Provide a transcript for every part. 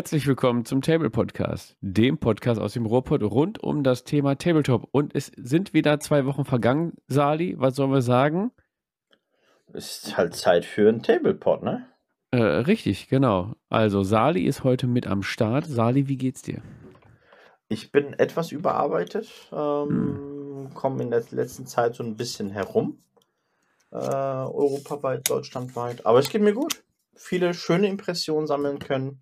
Herzlich willkommen zum Table Podcast, dem Podcast aus dem Ruhrpott rund um das Thema Tabletop. Und es sind wieder zwei Wochen vergangen, Sali. Was sollen wir sagen? Ist halt Zeit für einen Tablepot, ne? Äh, richtig, genau. Also Sali ist heute mit am Start. Sali, wie geht's dir? Ich bin etwas überarbeitet, ähm, hm. komme in der letzten Zeit so ein bisschen herum. Äh, europaweit, deutschlandweit. Aber es geht mir gut. Viele schöne Impressionen sammeln können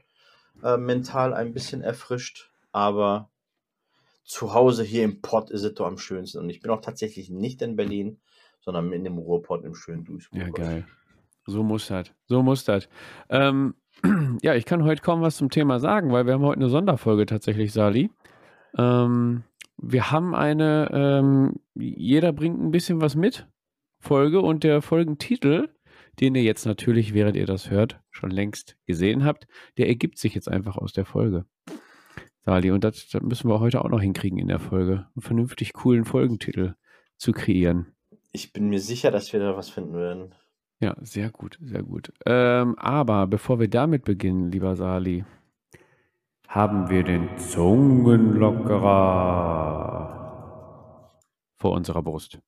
äh, mental ein bisschen erfrischt, aber zu Hause hier im Pott ist es doch am schönsten. Und ich bin auch tatsächlich nicht in Berlin, sondern in dem Ruhrpott im schönen Duisburg. Ja, geil. So muss das. So muss das. Ähm, ja, ich kann heute kaum was zum Thema sagen, weil wir haben heute eine Sonderfolge tatsächlich, Sali. Ähm, wir haben eine, ähm, jeder bringt ein bisschen was mit, Folge und der Folgentitel den ihr jetzt natürlich, während ihr das hört, schon längst gesehen habt, der ergibt sich jetzt einfach aus der Folge. Sali, und das, das müssen wir heute auch noch hinkriegen in der Folge, einen vernünftig coolen Folgentitel zu kreieren. Ich bin mir sicher, dass wir da was finden werden. Ja, sehr gut, sehr gut. Ähm, aber bevor wir damit beginnen, lieber Sali, haben wir den Zungenlockerer vor unserer Brust.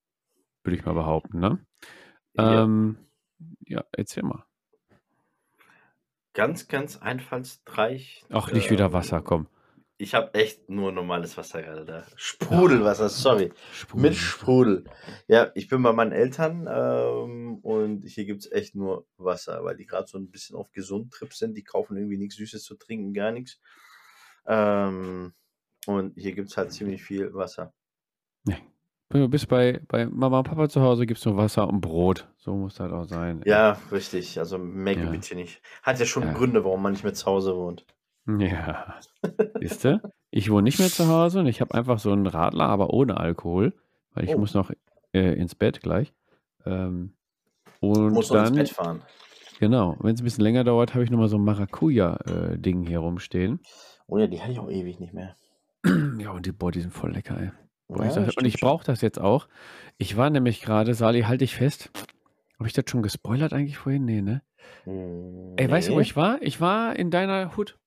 Würde ich mal behaupten, ne? Ja. Ähm, ja, erzähl mal. Ganz, ganz einfallsreich. Auch nicht wieder ähm, Wasser, komm. Ich habe echt nur normales Wasser gerade da. Sprudelwasser, sorry. Sprudel. Mit Sprudel. Ja, ich bin bei meinen Eltern ähm, und hier gibt es echt nur Wasser, weil die gerade so ein bisschen auf Gesundtrip sind. Die kaufen irgendwie nichts Süßes zu trinken, gar nichts. Ähm, und hier gibt es halt ziemlich viel Wasser. Nee, Du bist bei, bei Mama und Papa zu Hause, gibst nur Wasser und Brot. So muss das auch sein. Ja, richtig. Also mehr ja. gibt hier nicht. Hat ja schon ja. Gründe, warum man nicht mehr zu Hause wohnt. Ja. Siehst du? Ich wohne nicht mehr zu Hause und ich habe einfach so einen Radler, aber ohne Alkohol, weil ich oh. muss noch äh, ins Bett gleich. Ähm, und du musst dann, ins Bett fahren. Genau. Wenn es ein bisschen länger dauert, habe ich nochmal so ein Maracuja-Ding äh, hier rumstehen. Oh ja, die hatte ich auch ewig nicht mehr. Ja, und die, boah, die sind voll lecker, ey. Boah, ich sag, und ich brauche das jetzt auch. Ich war nämlich gerade, Sali, halte ich fest. Habe ich das schon gespoilert eigentlich vorhin? Nee, ne? Nee. Ey, weißt du, wo ich war? Ich war in deiner Hut.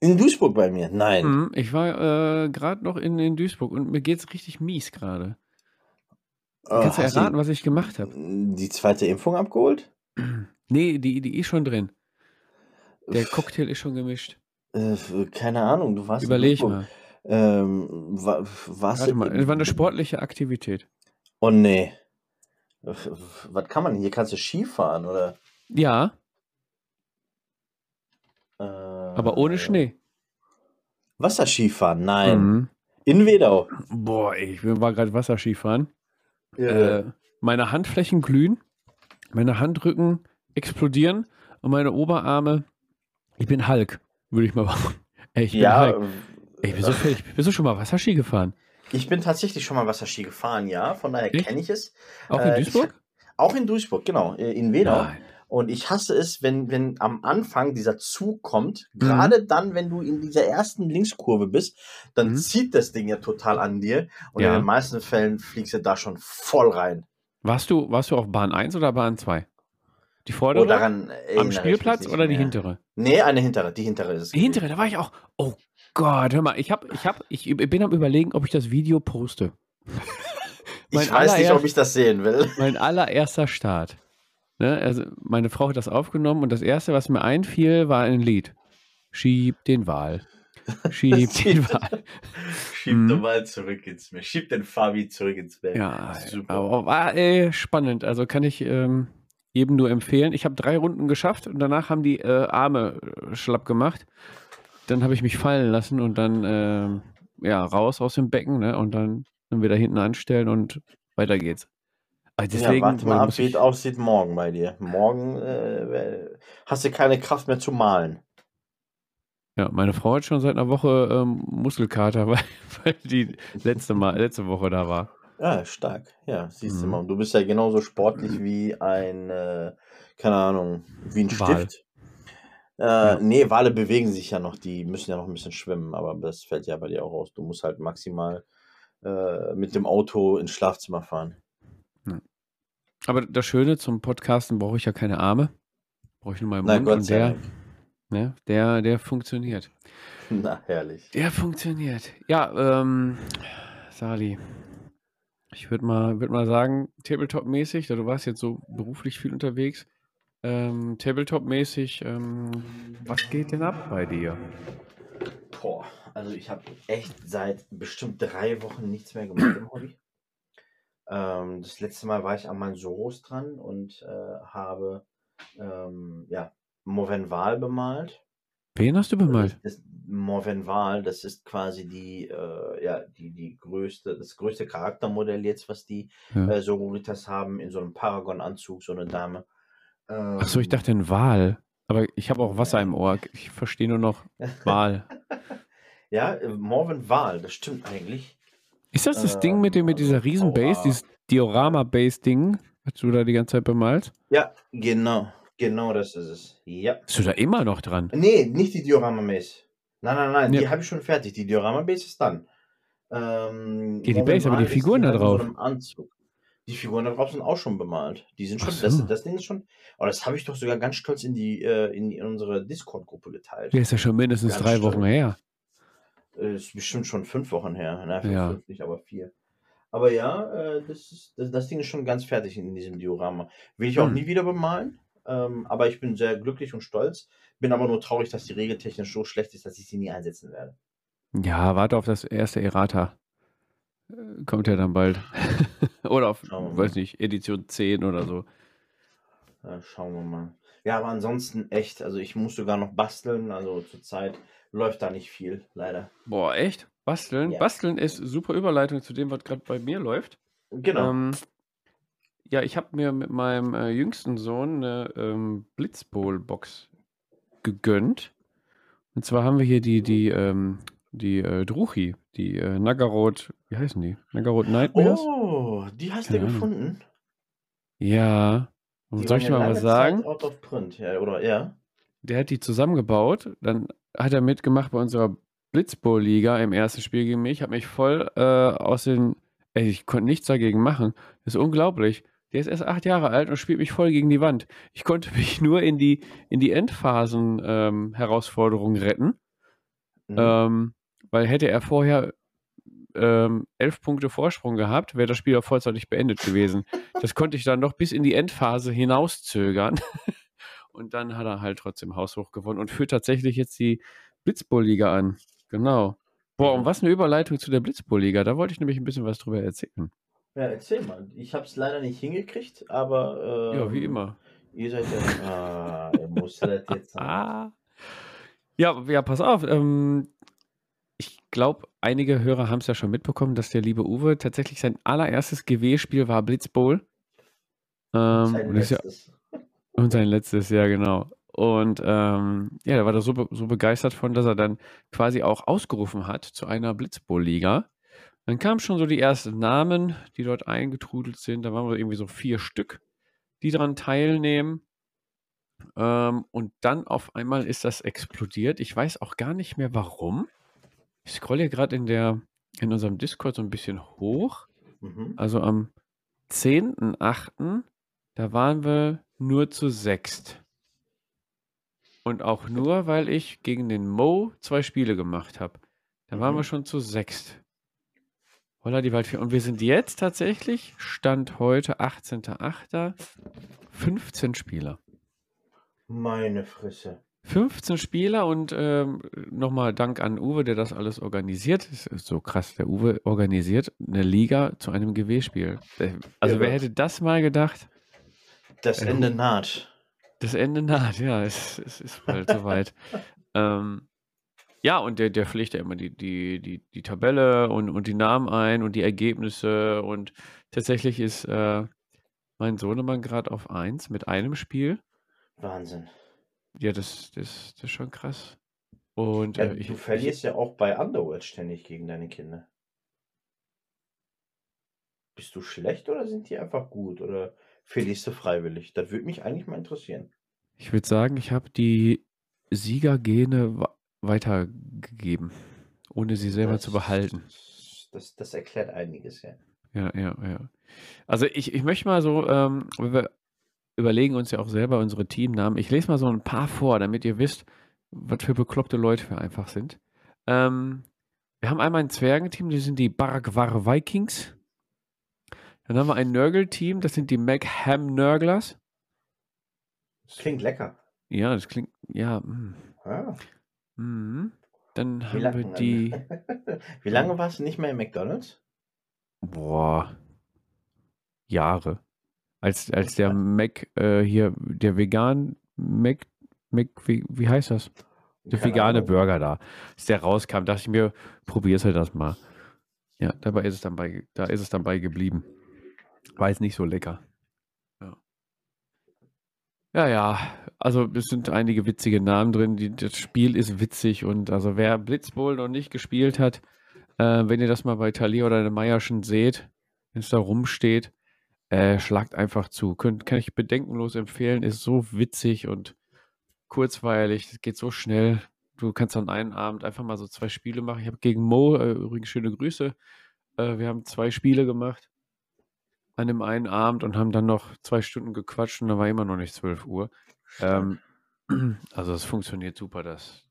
In Duisburg bei mir? Nein. Mhm, ich war äh, gerade noch in, in Duisburg und mir geht es richtig mies gerade. Oh, Kannst du erraten, was ich gemacht habe? Die zweite Impfung abgeholt? Nee, die, die ist schon drin. Der Cocktail ist schon gemischt. Äh, keine Ahnung, du warst Überleg mal. Ähm, wa was Warte mal, es war eine sportliche Aktivität. Oh nee. Was kann man hier? Kannst du Skifahren oder? Ja. Äh, Aber ohne Schnee. Wasserskifahren? Nein. Mhm. In Wedau. Boah, ich war gerade Wasserskifahren. Ja. Äh, meine Handflächen glühen, meine Handrücken explodieren und meine Oberarme. Ich bin Hulk, würde ich mal sagen. Ey, ich bin ja, Hulk. Ey, bist, du, bist du schon mal Wasserski gefahren? Ich bin tatsächlich schon mal Wasserski gefahren, ja. Von daher kenne ich es. Auch in äh, Duisburg? Ich, auch in Duisburg, genau. Äh, in Wedau. Nein. Und ich hasse es, wenn, wenn am Anfang dieser Zug kommt, mhm. gerade dann, wenn du in dieser ersten Linkskurve bist, dann mhm. zieht das Ding ja total an dir. Und ja. in den meisten Fällen fliegst du da schon voll rein. Warst du, warst du auf Bahn 1 oder Bahn 2? Die vordere? Oh, daran am Spielplatz oder die hintere? Nee, eine hintere. Die hintere ist es. Die hintere, da war ich auch. Oh Gott, hör mal, ich hab, ich hab, ich bin am überlegen, ob ich das Video poste. ich weiß nicht, ob ich das sehen will. Mein allererster Start. Ne? Also meine Frau hat das aufgenommen und das erste, was mir einfiel, war ein Lied. Schieb den Wal. Schieb den Wal. Schieb mhm. den Wal zurück ins Meer. Schieb den Fabi zurück ins Bett. Ja, super. Aber war ey, spannend. Also kann ich ähm, jedem nur empfehlen. Ich habe drei Runden geschafft und danach haben die äh, Arme äh, schlapp gemacht dann habe ich mich fallen lassen und dann äh, ja raus aus dem Becken ne? und dann, dann wieder hinten anstellen und weiter geht's. Also deswegen, ja, warte mal ab, wie es aussieht morgen bei dir. Morgen äh, hast du keine Kraft mehr zu malen. Ja, meine Frau hat schon seit einer Woche ähm, Muskelkater, weil, weil die letzte, Mal, letzte Woche da war. Ja, stark. Ja, siehst mhm. du mal. Und du bist ja genauso sportlich wie ein, äh, keine Ahnung, wie ein Wal. Stift. Äh, ja. Nee, Wale bewegen sich ja noch, die müssen ja noch ein bisschen schwimmen, aber das fällt ja bei dir auch aus. Du musst halt maximal äh, mit dem Auto ins Schlafzimmer fahren. Ja. Aber das Schöne zum Podcasten brauche ich ja keine Arme. Brauche ich nur meinen Mund. Gott und der, Ne? Der, der funktioniert. Na, herrlich. Der funktioniert. Ja, ähm, Sali, ich würde mal, würd mal sagen, Tabletop-mäßig, da du warst jetzt so beruflich viel unterwegs, ähm, Tabletop-mäßig, ähm, was geht denn ab bei dir? Boah, also ich habe echt seit bestimmt drei Wochen nichts mehr gemacht im Hobby. Ähm, das letzte Mal war ich an meinen Soros dran und äh, habe ähm, ja, Movenval bemalt. Wen hast du bemalt? Das, das Movenval, das ist quasi die, äh, ja, die, die größte, das größte Charaktermodell jetzt, was die Ja. äh, Sororitas haben, in so einem Paragon-Anzug, so eine Dame. Ach so, ich Ähm, dachte ein Wal. Aber ich habe auch Wasser im Ohr. Ich verstehe nur noch Wal. ja, äh, Morvenval, das stimmt eigentlich. Ist das das Ding mit, dem, mit Ähm, dieser Riesen-Base, Aura. dieses Diorama-Base-Ding, was du da die ganze Zeit bemalst? Ja, genau, genau das ist es. Ja. Bist du da immer noch dran? Nee, nicht die Diorama-Base. Nein, nein, nein, Ja. die habe ich schon fertig. Die Diorama-Base ist dann. Ähm, Ja, die Base, aber die Figuren da drauf. So Anzug. Die Figuren da drauf sind auch schon bemalt. Die sind schon, das, so. das Ding ist schon. Oh, das habe ich doch sogar ganz stolz in die, äh, in, in unsere Discord-Gruppe geteilt. Der ist ja schon mindestens Ganz drei stolz. Wochen her. Äh, Ist bestimmt schon fünf Wochen her. Nein, fünf, Ja. fünf nicht, aber vier. Aber ja, äh, das, ist, das, das Ding ist schon ganz fertig in diesem Diorama. Will ich auch Hm. nie wieder bemalen. Ähm, aber ich bin sehr glücklich und stolz. Bin aber nur traurig, dass die Regel technisch so schlecht ist, dass ich sie nie einsetzen werde. Ja, warte auf das erste Errata. Äh, Kommt ja dann bald. oder auf, weiß nicht, Edition 10 oder so. Äh, schauen wir mal. Ja, aber ansonsten echt. Also ich muss sogar noch basteln. Also zurzeit läuft da nicht viel, leider. Boah, echt? Basteln? Ja. Basteln ist super Überleitung zu dem, was gerade bei mir läuft. Genau. Ähm, ja, ich habe mir mit meinem äh, jüngsten Sohn eine ähm, Blitzbowl-Box gegönnt. Und zwar haben wir hier die, die, ähm, die äh, Druchi, die äh, Nagaroth, wie heißen die? Nagaroth Nightmares? oh, die hast du gefunden. Ja. Die soll ich mal was sagen? Out of print. Ja, oder ja. Der hat die zusammengebaut, dann hat er mitgemacht bei unserer Blitzbowl-Liga im ersten Spiel gegen mich, hat mich voll äh, aus den, ey, ich konnte nichts dagegen machen. Das ist unglaublich. Der ist erst acht Jahre alt und spielt mich voll gegen die Wand. Ich konnte mich nur in die, in die Endphasen-Herausforderung retten, Mhm. ähm, weil hätte er vorher ähm, elf Punkte Vorsprung gehabt, wäre das Spiel auch vollzeitig beendet gewesen. Das konnte ich dann noch bis in die Endphase hinauszögern. Und dann hat er halt trotzdem haushoch gewonnen und führt tatsächlich jetzt die Blitzbowl-Liga an. Genau. Boah, und was eine Überleitung zu der Blitzbowl-Liga. Da wollte ich nämlich ein bisschen was drüber erzählen. Ja, erzähl mal. Ich habe es leider nicht hingekriegt, aber. Ähm, Ja, wie immer. Ihr seid ja. Ah, ihr musstet das jetzt. Ah. Ja, ja, pass auf. Ähm, glaube, einige Hörer haben es ja schon mitbekommen, dass der liebe Uwe tatsächlich sein allererstes GW-Spiel war Blitzbowl. Ähm, Sein und, ist ja, letztes. und sein letztes, ja, genau. Und ähm, ja, da war er so, so begeistert von, dass er dann quasi auch ausgerufen hat zu einer Blitzbowl-Liga. Dann kamen schon so die ersten Namen, die dort eingetrudelt sind. Da waren wir irgendwie so vier Stück, die daran teilnehmen. Ähm, und dann auf einmal ist das explodiert. Ich weiß auch gar nicht mehr warum. Ich scrolle hier gerade in der in unserem Discord so ein bisschen hoch. Mhm. Also am 10.8. da waren wir nur zu sechst. Und auch nur, weil ich gegen den Mo zwei Spiele gemacht habe. Da waren Mhm. wir schon zu sechst. Holla die Waldfee. Und wir sind jetzt tatsächlich, Stand heute, 18.8., 15 Spieler. Meine Fresse. 15 Spieler und ähm, nochmal Dank an Uwe, der das alles organisiert. Es ist so krass, der Uwe organisiert eine Liga zu einem GW-Spiel. Äh, Also wer Irre. hätte das mal gedacht? Das Äh, Ende naht. Das Ende naht, ja, es, es ist bald soweit. Ähm, ja, und der, der pflegt ja immer die, die, die, die Tabelle und, und die Namen ein und die Ergebnisse. Und tatsächlich ist äh, mein Sohnemann gerade auf 1 mit einem Spiel. Wahnsinn. Ja, das, das, das ist schon krass. Und Ja, äh, ich, du ich, verlierst ja auch bei Underworld ständig gegen deine Kinder. Bist du schlecht oder sind die einfach gut? Oder verlierst du freiwillig? Das würde mich eigentlich mal interessieren. ich würde sagen, ich habe die Siegergene weitergegeben, ohne sie selber zu behalten. Das, das erklärt einiges, ja. Ja, ja, ja. Also ich, ich möchte mal so, ähm, wir überlegen uns ja auch selber unsere Teamnamen. Ich lese mal so ein paar vor, damit ihr wisst, was für bekloppte Leute wir einfach sind. Ähm, wir haben einmal ein Zwergenteam, die sind die Baragwar Vikings. Dann haben wir ein Nörgel-Team, das sind die Magham Nörglers. Das klingt lecker. Ja, das klingt, ja. mm. Ah. Mhm. Dann Wie, haben wir die, Wie lange warst du nicht mehr im McDonalds? boah, Jahre. Als, als der Mac, äh, hier, der vegan, Mac, Mac, wie, wie heißt das? Der Keine vegane Ahnung. Burger da. Als der rauskam, dachte ich mir, probier's halt das mal. Ja, dabei ist es dann bei, da ist es dann bei geblieben. War jetzt nicht so lecker. Ja. Ja, ja, also es sind einige witzige Namen drin. Die, das Spiel ist witzig und also wer Blitzbowl noch nicht gespielt hat, äh, wenn ihr das mal bei Thalia oder der Meierschen seht, wenn es da rumsteht, äh, schlagt einfach zu. Könnt, kann ich bedenkenlos empfehlen, ist so witzig und kurzweilig, es geht so schnell. Du kannst an einem Abend einfach mal so zwei Spiele machen. Ich habe gegen Mo, äh, übrigens schöne Grüße, äh, wir haben zwei Spiele gemacht an dem einen Abend und haben dann noch zwei Stunden gequatscht und da war immer noch nicht 12 Uhr. Ähm, also es funktioniert super, das,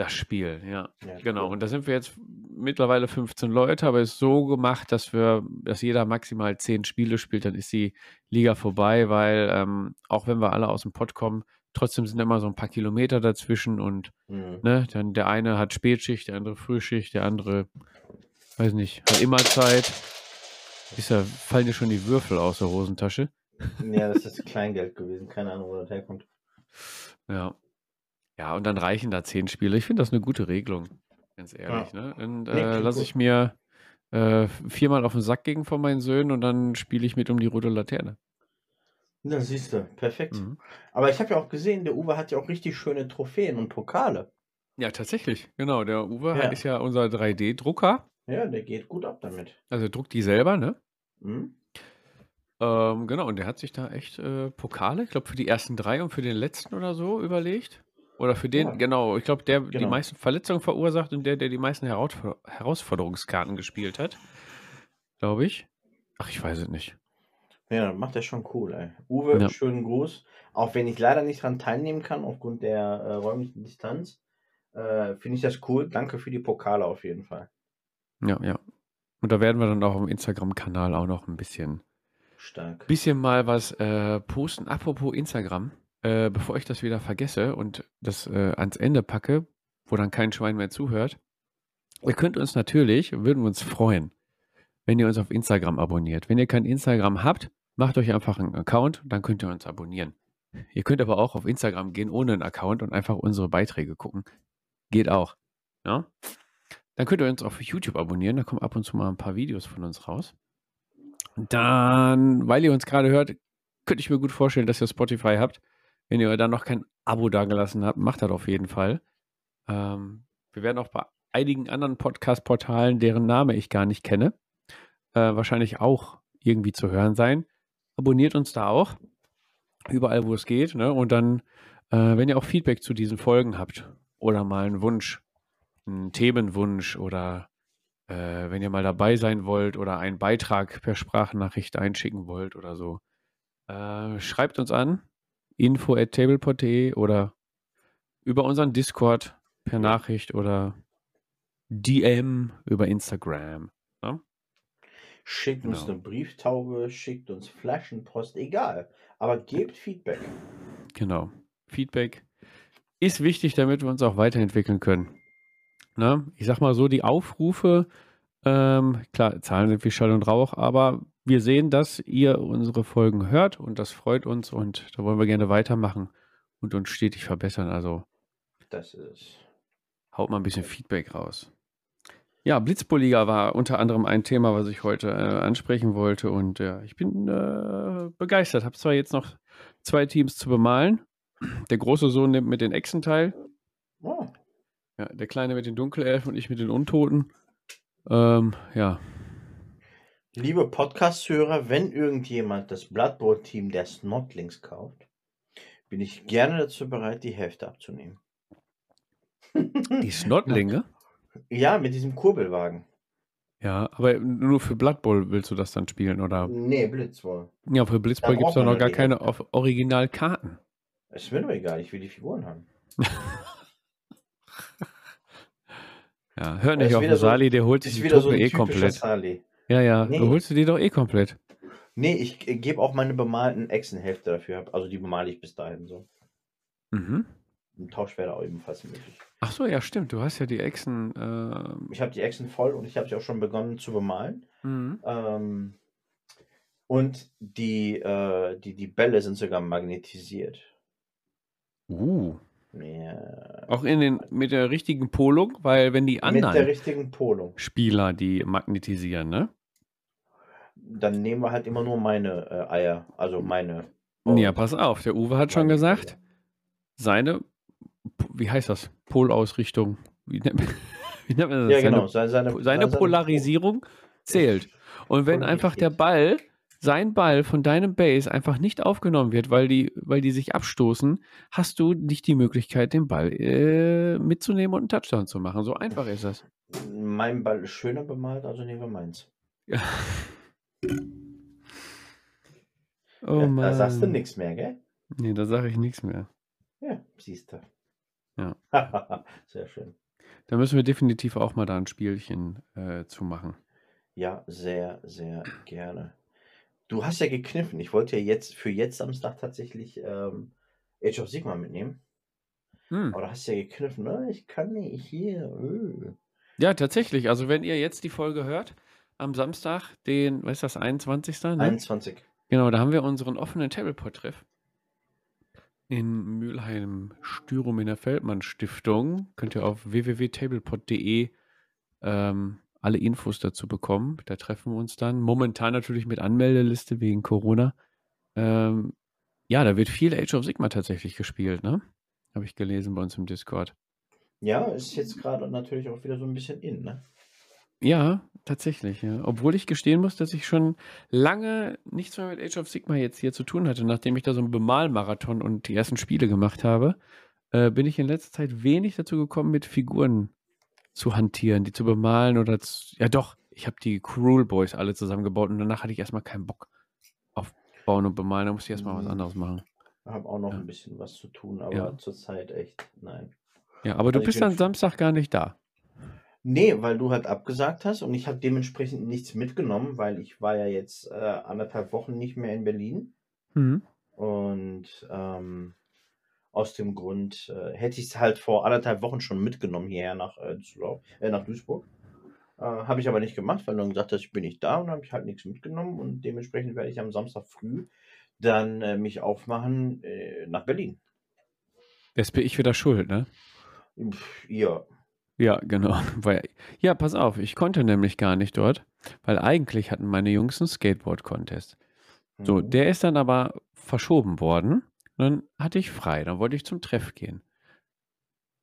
das Spiel, ja. Ja, Genau, cool. und da sind wir jetzt mittlerweile 15 Leute, aber es ist so gemacht, dass wir, dass jeder maximal 10 Spiele spielt, dann ist die Liga vorbei, weil ähm, auch wenn wir alle aus dem Pott kommen, trotzdem sind immer so ein paar Kilometer dazwischen und Mhm. ne, dann der eine hat Spätschicht, der andere Frühschicht, der andere, weiß nicht, hat immer Zeit. Ist ja, fallen dir schon die Würfel aus der Hosentasche. Ja, das ist Kleingeld gewesen. Keine Ahnung, wo das herkommt. Ja. Ja, und dann reichen da 10 Spiele. Ich finde das eine gute Regelung, ganz ehrlich. Ne? Und Nee, äh, klingt lasse ich mir äh, viermal auf den Sack gegen von meinen Söhnen und dann spiele ich mit um die rote Laterne. Na, siehst du, perfekt. Mhm. Aber ich habe ja auch gesehen, der Uwe hat ja auch richtig schöne Trophäen und Pokale. Ja, tatsächlich. Genau, der Uwe Ja. ist ja unser 3D-Drucker. Ja, der geht gut ab damit. Also er druckt die selber, ne? Mhm. Ähm, genau, und der hat sich da echt äh, Pokale, ich glaube, für die ersten drei und für den letzten oder so überlegt. Oder für den, Ja. genau, ich glaube, der die Genau. meisten Verletzungen verursacht und der, der die meisten Herausfor Herausforderungskarten gespielt hat. Glaube ich. Ach, ich weiß es nicht. Ja, macht er schon cool, ey. Uwe, Ja. schönen Gruß. Auch wenn ich leider nicht dran teilnehmen kann, aufgrund der äh, räumlichen Distanz, äh, finde ich das cool. Danke für die Pokale auf jeden Fall. Ja, ja. Und da werden wir dann auch im Instagram-Kanal auch noch ein bisschen, Stark. bisschen mal was äh, posten. Apropos Instagram, äh, bevor ich das wieder vergesse und das äh, ans Ende packe, wo dann kein Schwein mehr zuhört. Ihr könnt uns natürlich, würden wir uns freuen, wenn ihr uns auf Instagram abonniert. Wenn ihr kein Instagram habt, macht euch einfach einen Account, dann könnt ihr uns abonnieren. Ihr könnt aber auch auf Instagram gehen ohne einen Account und einfach unsere Beiträge gucken. Geht auch. Ja? Dann könnt ihr uns auf YouTube abonnieren, da kommen ab und zu mal ein paar Videos von uns raus. Dann, weil ihr uns gerade hört, könnte ich mir gut vorstellen, dass ihr Spotify habt. Wenn ihr da noch kein Abo dagelassen habt, macht das auf jeden Fall. Ähm, wir werden auch bei einigen anderen Podcast-Portalen, deren Name ich gar nicht kenne, äh, wahrscheinlich auch irgendwie zu hören sein. Abonniert uns da auch. Überall, wo es geht. Ne? Und dann, äh, wenn ihr auch Feedback zu diesen Folgen habt oder mal einen Wunsch, einen Themenwunsch oder äh, wenn ihr mal dabei sein wollt oder einen Beitrag per Sprachnachricht einschicken wollt oder so, äh, schreibt uns an info at tablepot.de oder über unseren Discord per Nachricht oder DM über Instagram. Schickt uns Genau. eine Brieftaube, schickt uns Flaschenpost, egal. Aber gebt Feedback. Genau. Feedback ist wichtig, damit wir uns auch weiterentwickeln können. Ne? Ich sag mal so, die Aufrufe, ähm, klar, Zahlen sind wie Schall und Rauch, aber wir sehen, dass ihr unsere Folgen hört und das freut uns und da wollen wir gerne weitermachen und uns stetig verbessern. Also Das ist. haut mal ein bisschen Feedback raus. Ja, Blitzbulliga war unter anderem ein Thema, was ich heute äh, ansprechen wollte und ja, ich bin äh, begeistert. Habe zwar jetzt noch zwei Teams zu bemalen. Der große Sohn nimmt mit den Echsen teil, Oh, ja, der kleine mit den Dunkelelfen und ich mit den Untoten. Ähm, ja, Liebe Podcast-Hörer, wenn irgendjemand das Blood Bowl-Team der Snotlings kauft, bin ich gerne dazu bereit, die Hälfte abzunehmen. die Snotlinge. Ja, mit diesem Kurbelwagen. Ja, aber nur für Blood Bowl willst du das dann spielen, oder? Nee, Blitzwohl. Ja, für Blitzball gibt es doch noch gar keine Hälfte. Auf- Originalkarten. Ist mir doch egal, ich will die Figuren haben. Ja, hör nicht auf den so, Sali, der holt sich die wieder so Truppe ein eh komplett. Sali. Ja, ja, du Nee, holst dir die doch eh komplett. nee, ich äh, gebe auch meine bemalten Echsenhälfte dafür ab. Also die bemale ich bis dahin so. Mhm. Ein Tausch wäre auch ebenfalls möglich. Ach so, ja, stimmt. Du hast ja die Echsen. ähm, Ich habe die Echsen voll und ich habe sie auch schon begonnen zu bemalen. mhm. Ähm, und die, äh, die, die Bälle sind sogar magnetisiert. Uh. Ja. Auch in den, mit der richtigen Polung, weil wenn die Mit der anderen richtigen Polung. Spieler die magnetisieren, ne? Dann nehmen wir halt immer nur meine äh, Eier. Also meine. Ja, und pass auf, der Uwe hat schon meine gesagt, Eier. seine, wie heißt das? Polausrichtung. Wie nennt, wie nennt man das? Ja, Seine, genau. Seine, seine, seine seine, seine Po- Polarisierung zählt. Und wenn einfach der. Ball, sein Ball von deinem Base einfach nicht aufgenommen wird, weil die, weil die sich abstoßen, hast du nicht die Möglichkeit, den Ball äh, mitzunehmen und einen Touchdown zu machen. So einfach ist das. Mein Ball ist schöner bemalt, also nehmen wir meins. Ja. Oh Ja, da sagst du Mann. nichts mehr, gell? Nee, da sage ich nichts mehr. Ja, siehst du. Ja. Sehr schön. Da müssen wir definitiv auch mal da ein Spielchen äh, zu machen. Ja, sehr, sehr gerne. Du hast ja gekniffen. Ich wollte ja jetzt für jetzt Samstag tatsächlich ähm, Age of Sigma mitnehmen. Hm. Aber du hast ja gekniffen. Ne? Ich kann nicht hier. Äh. Ja, tatsächlich. Also wenn ihr jetzt die Folge hört, am Samstag, den, was ist das, 21. Ne? 21. Genau, da haben wir unseren offenen Tableport-Treff in Mülheim Stürum in der Feldmann Stiftung. Könnt ihr auf www.tableport.de ähm, alle Infos dazu bekommen. Da treffen wir uns dann. Momentan natürlich mit Anmeldeliste wegen Corona. Ähm, ja, da wird viel Age of Sigma tatsächlich gespielt, ne? Habe ich gelesen bei uns im Discord. Ja, ist jetzt gerade natürlich auch wieder so ein bisschen in, ne? Ja, tatsächlich, ja. Obwohl ich gestehen muss, dass ich schon lange nichts mehr mit Age of Sigma jetzt hier zu tun hatte, nachdem ich da so einen Bemalmarathon und die ersten Spiele gemacht habe, äh, bin ich in letzter Zeit wenig dazu gekommen, mit Figuren zu hantieren, die zu bemalen oder zu, ja doch, ich habe die Cruel Boys alle zusammengebaut und danach hatte ich erstmal keinen Bock auf Bauen und Bemalen, da musste ich erstmal was Hm. anderes machen. Ich habe auch noch Ja. ein bisschen was zu tun, aber Ja. zurzeit echt, nein. Ja, aber du Also ich bist am Samstag gar nicht da. Nee, weil du halt abgesagt hast und ich habe dementsprechend nichts mitgenommen, weil ich war ja jetzt äh, anderthalb Wochen nicht mehr in Berlin. Mhm. Und ähm, aus dem Grund äh, hätte ich es halt vor anderthalb Wochen schon mitgenommen hierher nach, äh, Düsseldorf, äh, nach Duisburg. Äh, habe ich aber nicht gemacht, weil dann gesagt hast, ich bin nicht da und habe ich halt nichts mitgenommen und dementsprechend werde ich am Samstag früh dann äh, mich aufmachen nach Berlin. Jetzt bin ich wieder schuld, ne? Pff, ja. Ja, genau. Weil, ja, pass auf, ich konnte nämlich gar nicht dort, weil eigentlich hatten meine Jungs einen Skateboard-Contest. So, Mhm. der ist dann aber verschoben worden. Dann hatte ich frei, dann wollte ich zum Treff gehen.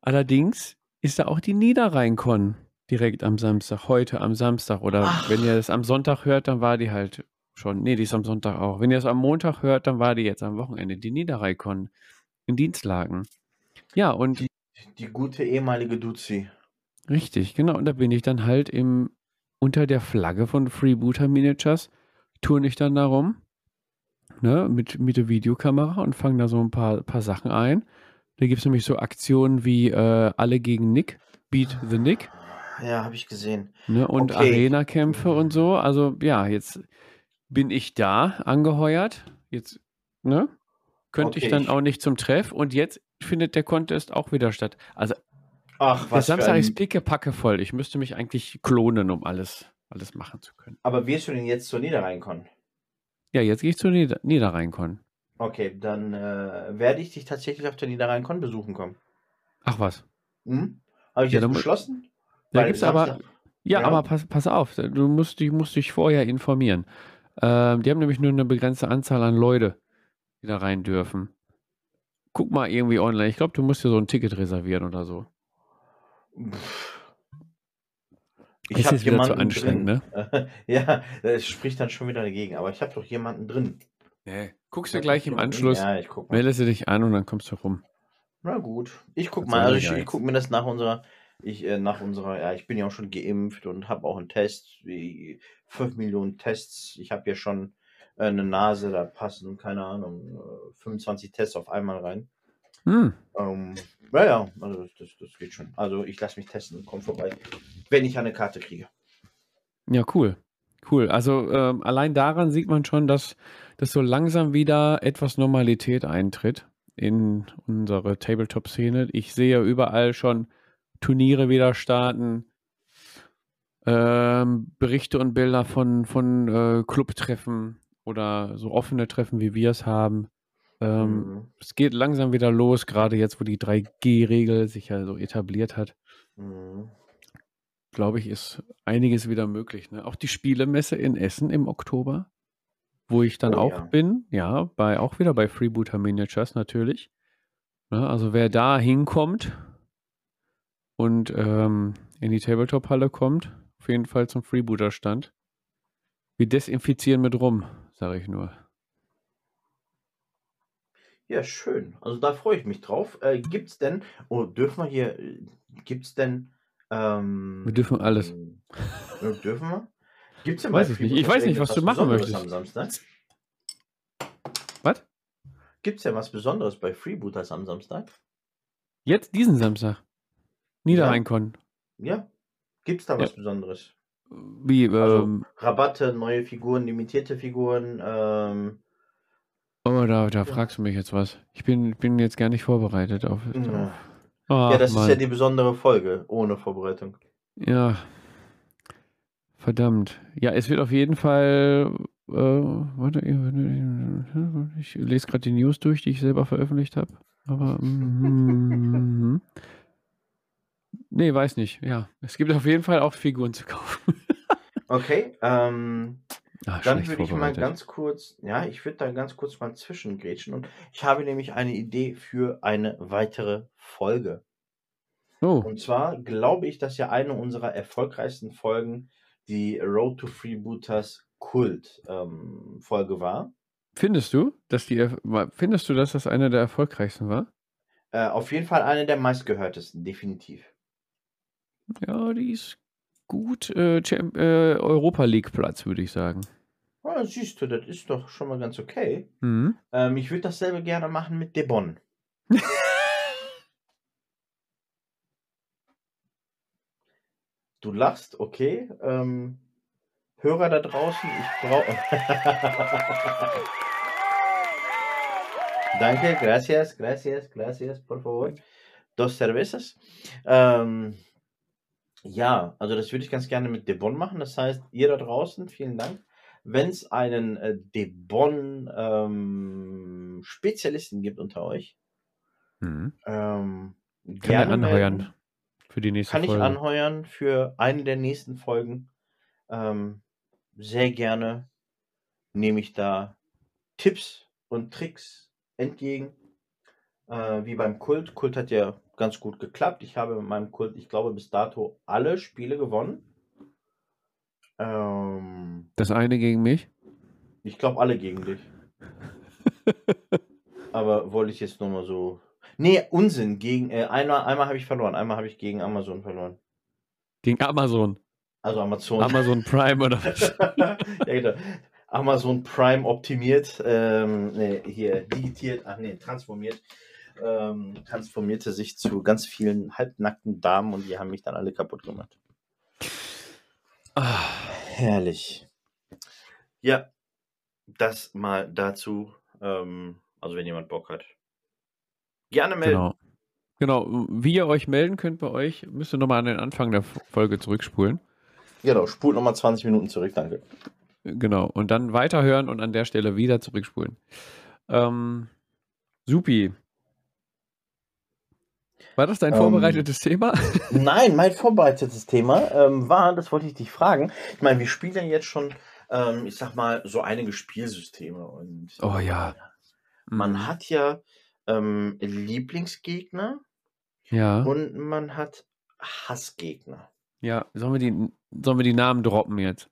Allerdings ist da auch die Niederrhein-Con direkt am Samstag, heute am Samstag. Oder wenn ihr Ach, es am Sonntag hört, dann war die halt schon. Nee, die ist am Sonntag auch. Wenn ihr es am Montag hört, dann war die jetzt am Wochenende, die Niederrhein-Con in Dienstlagen. Ja, und die, die gute ehemalige Duzi. Richtig, genau. Und da bin ich dann halt im, unter der Flagge von Freebooter Miniatures, turne ich dann da rum, ne, mit, mit der Videokamera und fange da so ein paar, paar Sachen ein. Da gibt es nämlich so Aktionen wie äh, alle gegen Nick, Beat the Nick, Ja, habe ich gesehen. ne, und Okay. Arena-Kämpfe und so. Also ja, jetzt bin ich da angeheuert. Jetzt, ne, könnte ich Okay, dann ich. auch nicht zum Treff und jetzt findet der Contest auch wieder statt. Also Ach, was für Samstag ist ein. pickepacke voll. Ich müsste mich eigentlich klonen, um alles, alles machen zu können. Aber wirst du denn jetzt zur Niederrhein-Con? Ja, jetzt gehe ich zur Nieder Niederrhein-Con. Okay, dann äh, werde ich dich tatsächlich auf der Niederrhein-Con besuchen kommen. Ach was. Hm? Habe ich Ja, jetzt beschlossen? da gibt's aber, Samstag. ja, aber Ja? pass, pass auf, du musst, dich- musst dich vorher informieren. Ähm, die haben nämlich nur eine begrenzte Anzahl an Leute, die da rein dürfen. Guck mal irgendwie online. Ich glaube, du musst dir so ein Ticket reservieren oder so. Ich Ist habe jetzt wieder zu jemanden anstrengend, drin. ne? ja, das spricht dann schon wieder dagegen. Aber ich habe doch jemanden drin. Nee. Guckst du gleich im. Anschluss, Ja, ich guck mal. meldest du dich an und dann kommst du rum. Na gut. Ich guck mal. Also ich, ich guck mir das nach unserer. Ich, äh, nach unserer, ja, ich bin ja auch schon geimpft und habe auch einen Test, wie 5 Millionen Tests. Ich habe ja schon äh, eine Nase, da passen, keine Ahnung, äh, 25 Tests auf einmal rein. Hm. Ähm, Ja, ja, also das, das, das geht schon. Also ich lasse mich testen und komme vorbei, wenn ich eine Karte kriege. Ja, cool. Cool. Also ähm, allein daran sieht man schon, dass, dass so langsam wieder etwas Normalität eintritt in unsere Tabletop-Szene. Ich sehe überall schon Turniere wieder starten, ähm, Berichte und Bilder von, von äh, Clubtreffen oder so offene Treffen, wie wir es haben. Ähm, Mhm. Es geht langsam wieder los, gerade jetzt, wo die 3G-Regel sich ja so etabliert hat. Mhm. Glaube ich, ist einiges wieder möglich. Ne? Auch die Spielemesse in Essen im Oktober, wo ich dann Oh auch ja. bin, ja, bei, auch wieder bei Freebooter Miniatures natürlich. Ne? Also wer da hinkommt und ähm, in die Tabletop-Halle kommt, auf jeden Fall zum Freebooter-Stand. Wir desinfizieren mit rum, sage ich nur. Ja, schön. Also da freue ich mich drauf. Äh, gibt's denn, oh, dürfen wir hier, äh, gibt's denn, ähm, Wir dürfen alles. äh, dürfen wir? Gibt's denn Weiß ich nicht. Ich weiß nicht, was du machen möchtest. am Samstag? Was? Gibt's denn was Besonderes bei Freebooters am Samstag? Jetzt diesen Samstag. Niederrheinkon. Ja. Gibt's da Ja. was Besonderes? Wie, Also- ähm, Rabatte, neue Figuren, limitierte Figuren, ähm, oh, da, da fragst du mich jetzt was. Ich bin, bin jetzt gar nicht vorbereitet auf. Ja. auf Ach, ja, das Mann. ist ja die besondere Folge, ohne Vorbereitung. Ja. Verdammt. Ja, es wird auf jeden Fall. Äh, warte, ich lese gerade die News durch, die ich selber veröffentlicht habe. Aber. Mm, nee, weiß nicht. Ja, es gibt auf jeden Fall auch Figuren zu kaufen. Okay, ähm, Ah, Dann würde ich mal ganz kurz, ja, ich würde da ganz kurz mal zwischengrätschen und ich habe nämlich eine Idee für eine weitere Folge. Oh, Und zwar glaube ich, dass ja eine unserer erfolgreichsten Folgen die Road to Freebooters Kult ähm, Folge war. findest du, dass die, findest du, dass das eine der erfolgreichsten war? Äh, auf jeden Fall eine der meistgehörtesten, definitiv. Ja, die ist gut. Äh, äh, Europa League Platz, würde ich sagen. Ja, siehst du, das ist doch schon mal ganz okay. Mhm. Ähm, ich würde dasselbe gerne machen mit Debon. Du lachst, okay. Ähm, Hörer da draußen, ich brauche. Danke, gracias, gracias, gracias, por favor. Dos cervezas. Ähm, ja, also das würde ich ganz gerne mit Debon machen. Das heißt, ihr da draußen, vielen Dank. Wenn es einen äh, Debon-Spezialisten gibt unter euch, Mhm. ähm, Kann er gerne anheuern für die nächste Kann ich Folge. anheuern für eine der nächsten Folgen. Ähm, sehr gerne nehme ich da Tipps und Tricks entgegen. Äh, wie beim Kult. Kult hat ja ganz gut geklappt. Ich habe mit meinem Kult, ich glaube, bis dato alle Spiele gewonnen. Ähm, Das eine gegen mich? ich glaube, alle gegen dich. Aber wollte ich jetzt nur mal so. Nee, Unsinn. Gegen, äh, einmal einmal habe ich verloren. Einmal habe ich gegen Amazon verloren. Gegen Amazon. Also Amazon. Amazon Prime oder was? ja, genau. Amazon Prime optimiert, ähm, nee, hier digitiert, ach nee, transformiert, ähm, transformierte sich zu ganz vielen halbnackten Damen und die haben mich dann alle kaputt gemacht. Ah, Herrlich. Ja, das mal dazu. Ähm, also wenn jemand Bock hat. Gerne melden. genau. Genau, wie ihr euch melden könnt bei euch, müsst ihr nochmal an den Anfang der Folge zurückspulen. Genau, spult nochmal 20 Minuten zurück, danke. Genau, und dann weiterhören und an der Stelle wieder zurückspulen. Ähm, supi. War das dein Ähm, vorbereitetes Thema? Nein, mein vorbereitetes Thema ähm, war, das wollte ich dich fragen. Ich meine, wir spielen ja jetzt schon, ähm, ich sag mal, so einige Spielsysteme und Oh ja. man Mhm. hat ja ähm, Lieblingsgegner Ja, und man hat Hassgegner. ja. Sollen wir, die, sollen wir die Namen droppen jetzt?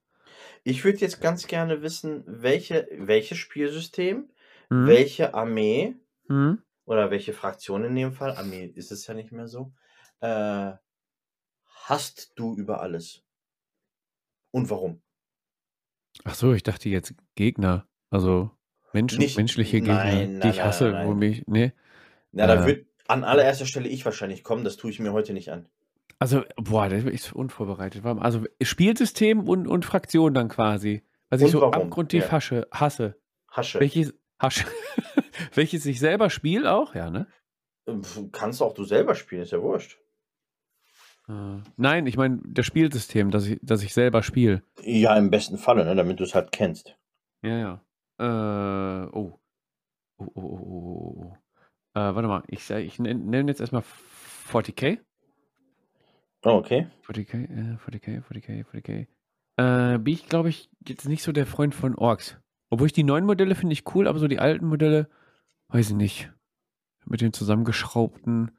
Ich würde jetzt ganz gerne wissen, welche, welches Spielsystem, Mhm. welche Armee Mhm. Oder welche Fraktion in dem Fall, Armee ist es ja nicht mehr so, äh, hasst du über alles? Und warum? Ach so, ich dachte jetzt Gegner. Also Menschen, Nicht- menschliche Gegner, nein, die nein, ich hasse, nein, wo nein. mich. Nee. Na, da Äh. wird, An allererster Stelle ich wahrscheinlich kommen, das tue ich mir heute nicht an. Also, boah, da ist unvorbereitet. Warum? Also Spielsystem und, und Fraktion dann quasi. Was ich Und so warum? abgrundtief Ja. hasche, hasse. Hasche. Welches, hasche. Welches ich selber spiele auch, ja, ne? Pf, Kannst auch du selber spielen, ist ja wurscht. Äh, Nein, ich meine das Spielsystem, das ich, das ich selber spiele. Ja, im besten Falle, ne, damit du es halt kennst. Ja, ja. Äh, oh. Oh, oh, oh, oh, oh, oh. Äh, warte mal, ich, ich nenne nenn jetzt erstmal 40k. Oh, okay. 40k, äh, 40k, 40k, 40k. Äh, bin ich, glaube ich, jetzt nicht so der Freund von Orks. Obwohl ich die neuen Modelle finde ich cool, aber so die alten Modelle, weiß ich nicht. Mit den zusammengeschraubten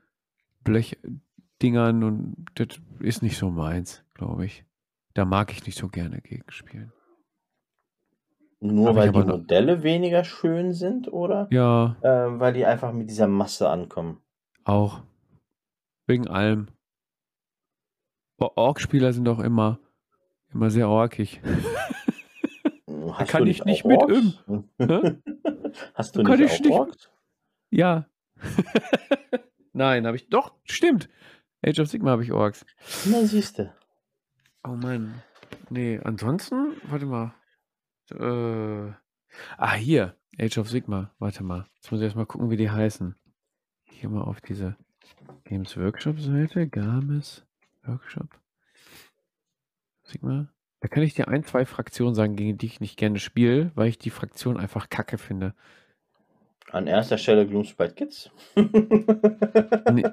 Blechdingern und das ist nicht so meins, glaube ich. Da mag ich nicht so gerne gegen spielen. Nur Hab weil die Modelle weniger schön sind, oder? Ja, Ähm, weil die einfach mit dieser Masse ankommen. auch. Wegen allem. Ork-Spieler sind auch immer, immer sehr orkig. Hast kann ich nicht mit Orks? Hast du Kann nicht ich auch nicht- Orks? Ja. Nein, habe ich. Doch, stimmt. Age of Sigma habe ich Orks. Na, siehste. Oh Mann. Nee, ansonsten, warte mal. Äh, ah, hier. Age of Sigma. Warte mal. Jetzt muss ich erst mal gucken, wie die heißen. Hier mal auf diese Games Workshop Seite. Games Workshop. Sigma. Da kann ich dir ein, zwei Fraktionen sagen, gegen die ich nicht gerne spiele, weil ich die Fraktion einfach kacke finde. An erster Stelle Gloomspite Kids. Nee,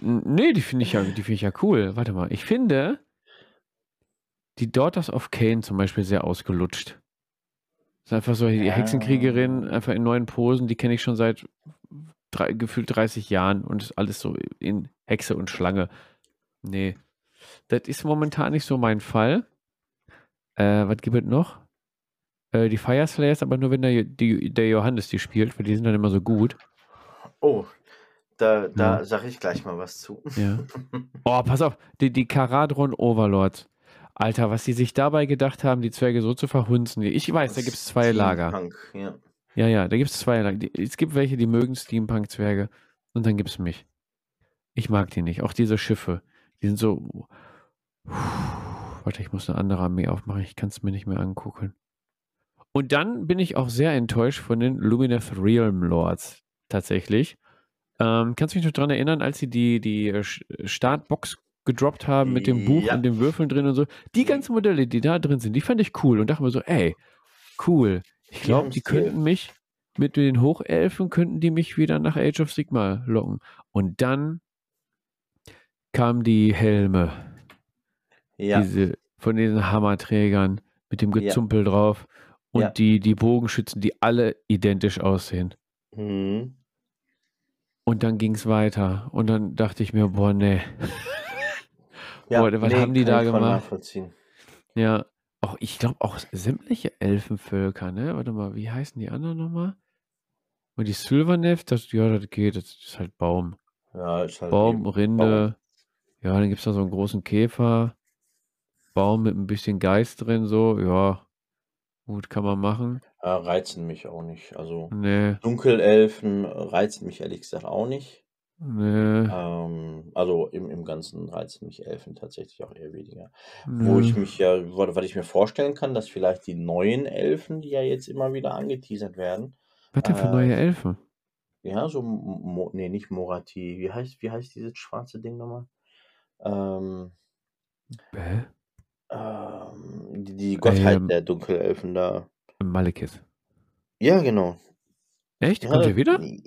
nee die finde ich, ja, die finde ich ja cool. Warte mal. Ich finde die Daughters of Cain zum Beispiel sehr ausgelutscht. Das ist einfach so die Ja. Hexenkriegerin, einfach in neuen Posen, die kenne ich schon seit drei, gefühlt 30 Jahren und ist alles so in Hexe und Schlange. Nee. Das ist momentan nicht so mein Fall. Äh, was gibt es noch? Äh, die Fire Slayers, aber nur wenn der, die, der Johannes die spielt, weil die sind dann immer so gut. Oh, da, da Ja. sage ich gleich mal was zu. Ja. Oh, pass auf, die, die Karadron Overlords. Alter, was die sich dabei gedacht haben, die Zwerge so zu verhunzen. Ich weiß, da gibt es zwei Lager. Steampunk, Ja. Ja, ja, da gibt es zwei Lager. Es gibt welche, die mögen Steampunk-Zwerge. Und dann gibt es mich. Ich mag die nicht. Auch diese Schiffe. Die sind so. Warte, ich muss eine andere Armee aufmachen. Ich kann es mir nicht mehr angucken. Und dann bin ich auch sehr enttäuscht von den Lumineth Realm Lords. Tatsächlich. Ähm, kannst du mich noch daran erinnern, als sie die, die äh, Sch- Startbox gedroppt haben mit dem Buch Ja. und den Würfeln drin und so? Die ganzen Modelle, die da drin sind, die fand ich cool und dachte mir so, ey, cool. Ich glaube, die könnten mich mit den Hochelfen, könnten die mich wieder nach Age of Sigma locken. Und dann kamen die Helme, Ja. diese, von diesen Hammerträgern mit dem Ja. Gezumpel drauf und Ja. die, die Bogenschützen, die alle identisch aussehen. Mhm. Und dann ging es weiter. Und dann dachte ich mir, boah, nee. ja. Boah, was haben die da gemacht? Ja, auch ich glaube auch sämtliche Elfenvölker, ne? Warte mal, wie heißen die anderen nochmal? Und die Silverneff, das, ja, das geht, das ist halt Baum. Ja, ist halt Baum, Rinde. Ja, dann gibt es da so einen großen Käfer. Baum mit ein bisschen Geist drin, so, ja. Gut, kann man machen. Äh, reizen mich auch nicht. Also Nee, Dunkelelfen reizen mich ehrlich gesagt auch nicht. nee, Ähm, also im, im Ganzen reizen mich Elfen tatsächlich auch eher weniger. Wo ich nee. mich ja, wa- was ich mir vorstellen kann, dass vielleicht die neuen Elfen, die ja jetzt immer wieder angeteasert werden, Was denn für äh, neue Elfen? ja, so, Mo, nee, nicht Morati, wie heißt, wie heißt dieses schwarze Ding nochmal? Ähm, Hä? Ähm, die, die Gottheit Ähm. der Dunkelelfen da. Malekith. Ja, genau. Echt? Ja, Kommt der wieder? Nee,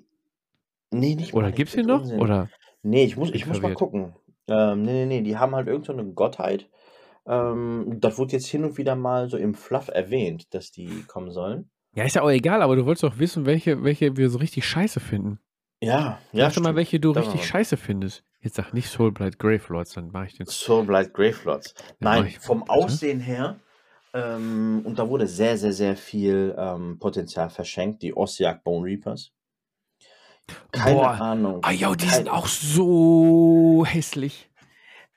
nee, nicht Oder Malekith, gibt's den noch? Unsinn. Oder? Nee, ich muss, ich muss mal gucken. Ähm, nee, nee, nee, die haben halt irgend so eine Gottheit. Ähm, das wurde jetzt hin und wieder mal so im Fluff erwähnt, dass die kommen sollen. Ja, ist ja auch egal, aber du wolltest doch wissen, welche, welche wir so richtig scheiße finden. Ja, ja, Sag mal, welche du richtig scheiße findest. Jetzt sag nicht Soulblight Gravelords, dann mache ich den. Soulblight Gravelords. Nein, vom warte. Aussehen her, ähm, und da wurde sehr, sehr, sehr viel ähm, Potenzial verschenkt, die Ossiak Bone Reapers. Keine Boah. Ahnung. Ah ja, die sind auch so hässlich.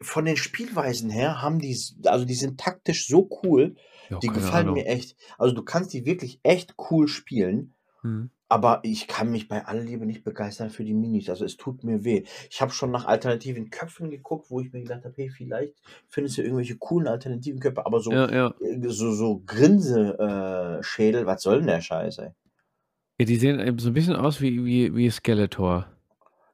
Von den Spielweisen her haben die, also die sind taktisch so cool, Ja, die gefallen Ahnung. mir echt. Also du kannst die wirklich echt cool spielen. Hm. Aber ich kann mich bei aller Liebe nicht begeistern für die Minis. Also es tut mir weh. Ich habe schon nach alternativen Köpfen geguckt, wo ich mir gedacht habe, hey, vielleicht findest du irgendwelche coolen alternativen Köpfe, aber so, Ja, ja. äh, so, so Grinse-Schädel, was soll denn der Scheiß, ey? Ja, die sehen eben so ein bisschen aus wie, wie, wie Skeletor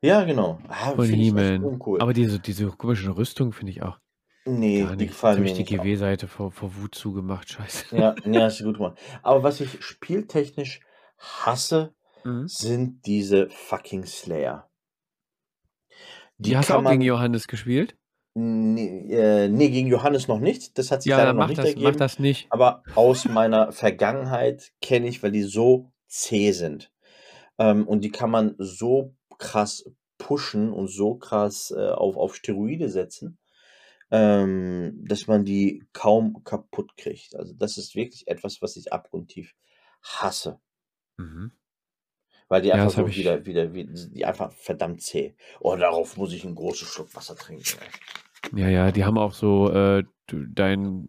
Ja, genau. Ah, von He-Man. Aber diese, diese komischen Rüstungen finde ich auch Nee, gar die nicht. Gefallen mir ich die. GW-Seite vor, vor Wut zugemacht. Scheiße. Ja, nee, hast du gut gemacht. Aber was ich spieltechnisch hasse, Mhm. sind diese fucking Slayer. Die Die hast du auch gegen. Johannes gespielt? Nee, äh, nee, gegen Johannes noch nicht. Das hat sich Ja, leider dann noch mach nicht das, mach ergeben. das nicht. Aber aus meiner Vergangenheit kenne ich, weil die so zäh sind. Ähm, und die kann man so krass pushen und so krass äh, auf, auf Steroide setzen, ähm, dass man die kaum kaputt kriegt. Also das ist wirklich etwas, was ich abgrundtief hasse. Mhm. Weil die Ja, einfach habe so wieder, wieder, wie- die einfach verdammt zäh. Oh, darauf muss ich einen großen Schluck Wasser trinken. ey. Ja, ja, die haben auch so, äh, dein,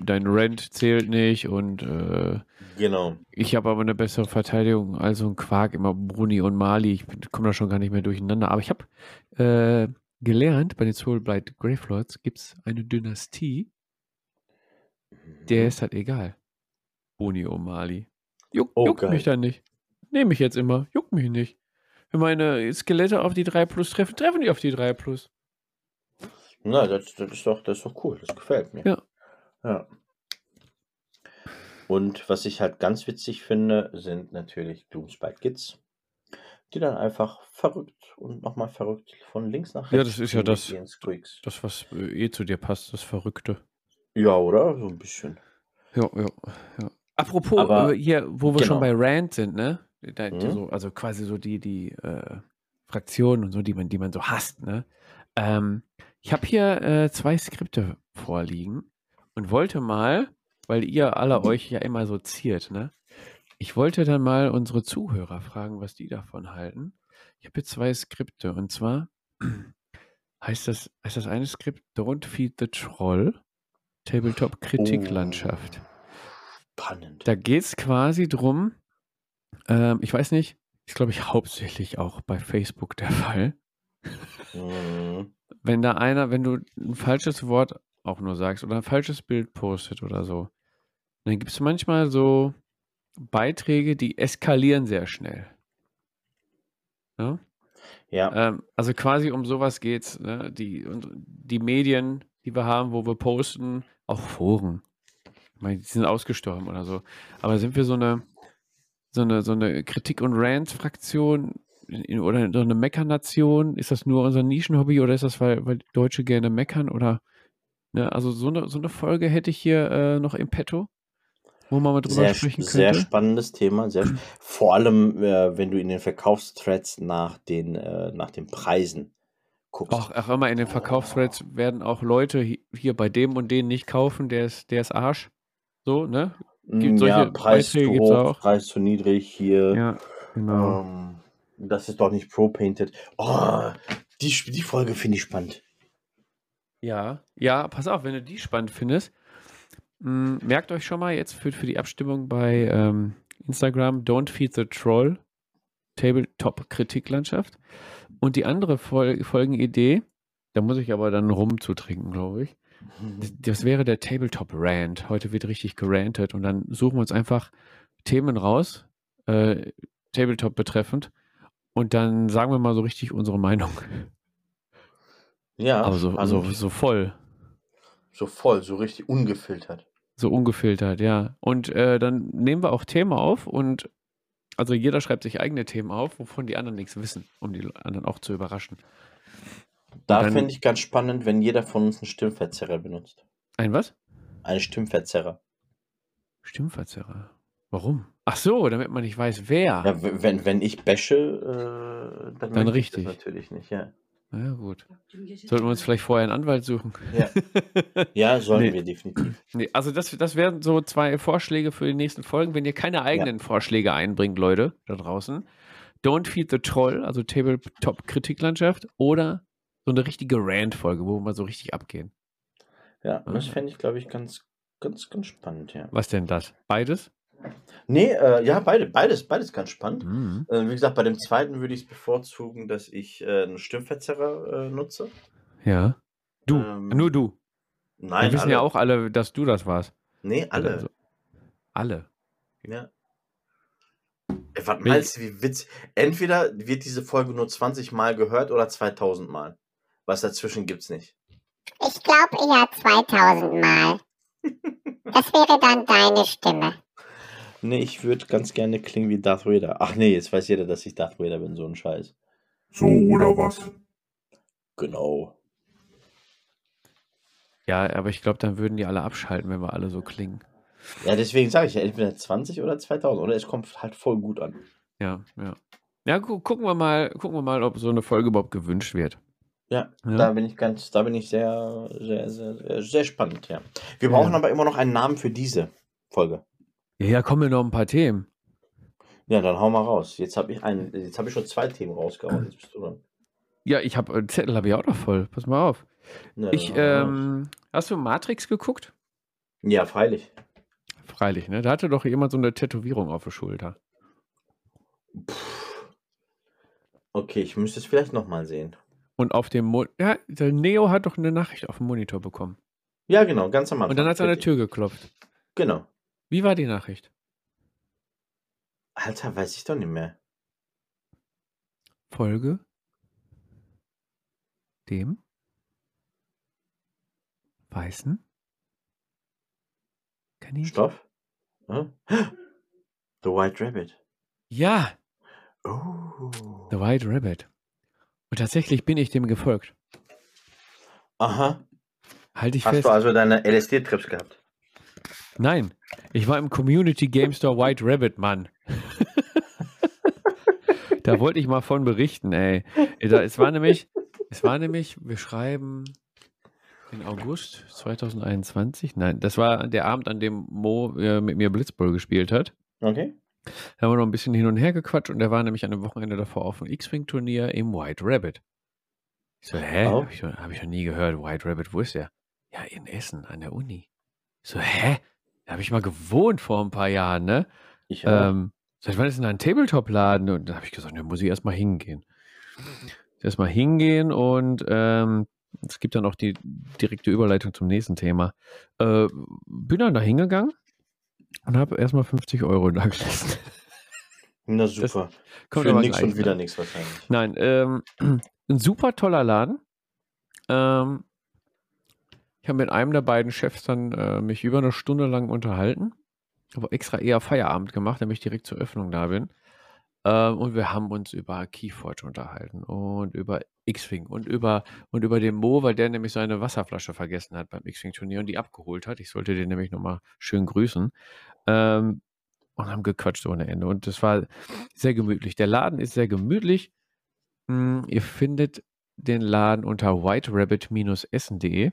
dein Rent zählt nicht und äh, Genau. ich habe aber eine bessere Verteidigung als so ein Quark, immer Bruni und Mali. Ich komme da schon gar nicht mehr durcheinander. Aber ich habe äh, gelernt, bei den Soulblight Gravelords gibt es eine Dynastie, der Mhm. ist halt egal. Bruni und Mali. Juck, Oh, juckt mich geil. dann nicht. Nehme ich jetzt immer. Juckt mich nicht. Wenn meine Skelette auf die 3 Plus treffen, treffen die auf die 3 Plus. Na, das, das, ist doch, das ist doch cool. Das gefällt mir. Ja. Ja. Und was ich halt ganz witzig finde, sind natürlich Gloomspite Kids, die dann einfach verrückt und nochmal verrückt von links nach Ja, rechts das ist ja das, das, was äh, eh zu dir passt, das Verrückte. Ja, oder? So ein bisschen. Ja, ja, ja. Apropos, Aber äh, hier, wo wir schon genau. bei Rand sind, ne? Da, Mhm. so, also quasi so die, die äh, Fraktionen und so, die man, die man so hasst, ne? Ähm, ich habe hier äh, zwei Skripte vorliegen und wollte mal, weil ihr alle euch ja immer so ziert, ne? Ich wollte dann mal unsere Zuhörer fragen, was die davon halten. Ich habe hier zwei Skripte und zwar heißt das, heißt das eine Skript Don't Feed the Troll, Tabletop Kritiklandschaft. Oh, spannend. Da geht es quasi drum, ähm, ich weiß nicht, ist glaube ich hauptsächlich auch bei Facebook der Fall. Mhm. Wenn da einer, wenn du ein falsches Wort auch nur sagst oder ein falsches Bild postet oder so, dann gibt es manchmal so Beiträge, die eskalieren sehr schnell. Ja? Ja, Ähm, also quasi um sowas geht's. Ne? Die, und die Medien, die wir haben, wo wir posten, auch Foren. Ich meine, die sind ausgestorben oder so. Aber sind wir so eine, so eine, so eine Kritik- und Rant-Fraktion oder so eine Meckernation? Ist das nur unser Nischenhobby oder ist das, weil, weil Deutsche gerne meckern? Oder ne? also so eine, so eine Folge hätte ich hier äh, noch im Petto, wo man mal drüber sehr, sprechen sehr könnte. spannendes Thema. Sehr, sp- vor allem, äh, wenn du in den Verkaufsthreads nach den, äh, nach den Preisen guckst. Auch, auch immer in den Verkaufsthreads werden auch Leute hi- hier bei dem und den nicht kaufen, der ist, der ist Arsch. So, ne? Gibt Mm, solche Ja, Preis Beiträge zu hoch, auch. Preis zu niedrig hier. Ja, genau. Ähm, das ist doch nicht Pro-Painted. Oh, die, die Folge finde ich spannend. Ja, ja, pass auf, wenn du die spannend findest, mh, merkt euch schon mal jetzt für, für die Abstimmung bei ähm, Instagram Don't Feed the Troll, Tabletop Kritiklandschaft. Und die andere Fol Folgenidee, da muss ich aber dann rum zu trinken, glaube ich. Das, wäre der Tabletop Rant. Heute wird richtig gerantet und dann suchen wir uns einfach Themen raus, äh, Tabletop betreffend, und dann sagen wir mal so richtig unsere Meinung. Ja, Aber so, so, so voll. So voll, so richtig ungefiltert. So ungefiltert, ja. Und äh, dann nehmen wir auch Themen auf und also jeder schreibt sich eigene Themen auf, wovon die anderen nichts wissen, um die anderen auch zu überraschen. Da finde ich ganz spannend, wenn jeder von uns einen Stimmverzerrer benutzt. Ein was? Einen Stimmverzerrer. Stimmverzerrer. Warum? Ach so, damit man nicht weiß, wer. Ja, wenn, wenn ich bashe, äh, dann, Dann ich das richtig. natürlich nicht, ja. Na ja, gut. Sollten wir uns vielleicht vorher einen Anwalt suchen. Ja, ja sollen Nee. wir definitiv. Nee, also das, das wären so zwei Vorschläge für die nächsten Folgen. Wenn ihr keine eigenen Vorschläge einbringt, Leute, da draußen, Don't Feed the Troll, also Tabletop-Kritiklandschaft, oder so eine richtige Rant-Folge, wo wir mal so richtig abgehen. Ja, das fände ich, glaube ich, ganz, ganz, ganz spannend, ja. Was denn das? Beides? Nee, äh, ja, beide, beides, beides ganz spannend. Mhm. Äh, wie gesagt, bei dem zweiten würde ich es bevorzugen, dass ich äh, einen Stimmverzerrer äh, nutze. Ja. Du, Ähm, nur du. Nein, Wir wissen alle. ja auch alle, dass du das warst. Nee, alle. Also, alle. Ja. Ey, was meinst du, wie witzig? Entweder wird diese Folge nur 20 Mal gehört oder 2000 Mal. Was dazwischen gibt's nicht. Ich glaube eher 2000 Mal. Das wäre dann deine Stimme. Nee, ich würde ganz gerne klingen wie Darth Vader. Ach nee, jetzt weiß jeder, dass ich Darth Vader bin, so ein Scheiß. So oder was? Genau. Ja, aber ich glaube, dann würden die alle abschalten, wenn wir alle so klingen. Ja, deswegen sage ich ja, entweder 20 oder 2000. Oder es kommt halt voll gut an. Ja, ja. Ja, gu gucken wir mal, gucken wir mal, ob so eine Folge überhaupt gewünscht wird. Ja, Ja. da bin ich ganz, da bin ich sehr, sehr, sehr, sehr, sehr spannend, ja. Wir brauchen Ja. aber immer noch einen Namen für diese Folge. Ja, kommen mir noch ein paar Themen. Ja, dann hau mal raus. Jetzt habe ich einen, jetzt habe ich schon zwei Themen rausgehauen. Jetzt bist du dran. Ja, ich habe äh, Zettel habe ich auch noch voll. Pass mal auf. Ja, Ich, ähm, hast du Matrix geguckt? ja, freilich. Freilich, ne? Da hatte doch jemand so eine Tätowierung auf der Schulter. Okay, ich müsste es vielleicht nochmal sehen. Und auf dem Mo ja, der Neo hat doch eine Nachricht auf dem Monitor bekommen. Ja, genau, ganz am Anfang. Und dann hat er an der. Tür geklopft. Genau. Wie war die Nachricht? Alter, weiß ich doch nicht mehr. Folge dem weißen Kaninchen. Stoff? Hä? The White Rabbit. Ja, Oh. The White Rabbit. Und tatsächlich bin ich dem gefolgt. Aha. Halte ich Hast fest. du also deine LSD-Trips gehabt? Nein, ich war im Community Game Store White Rabbit, Mann. da wollte ich mal von berichten, ey. Es war nämlich, es war nämlich, wir schreiben in August 2021. Nein, das war der Abend, an dem Mo äh, mit mir Blitzball gespielt hat. Okay. Da haben wir noch ein bisschen hin und her gequatscht und der war nämlich an dem Wochenende davor auf einem X-Wing-Turnier im White Rabbit. Ich so, hä? Oh. Habe ich, noch- hab ich noch nie gehört. White Rabbit, wo ist der? Ja, in Essen, an der Uni. Ich so, hä? Da habe ich mal gewohnt vor ein paar Jahren, ne? Ich auch. Ähm, seit wann ist denn da ein Tabletop-Laden? Und da habe ich gesagt, ne, muss ich erstmal hingehen. Erstmal hingehen und ähm, es gibt dann auch die direkte Überleitung zum nächsten Thema. Äh, bin dann da hingegangen und habe erstmal 50 Euro da gelassen. Na super. Kommt Für aber gleich, und wieder ne? nichts wahrscheinlich. Nein, ähm, ein super toller Laden. Ähm, ich habe mit einem der beiden Chefs dann äh, mich über eine Stunde lang unterhalten. Habe extra eher Feierabend gemacht, damit ich direkt zur Öffnung da bin. Ähm, und wir haben uns über Keyforge unterhalten und über X-Wing und über, und über den Mo, weil der nämlich seine Wasserflasche vergessen hat beim X-Wing-Turnier und die abgeholt hat. Ich sollte den nämlich nochmal schön grüßen. Ähm, und haben gequatscht ohne Ende. Und das war sehr gemütlich. Der Laden ist sehr gemütlich. Hm, ihr findet den Laden unter whiterabbit-essen.de.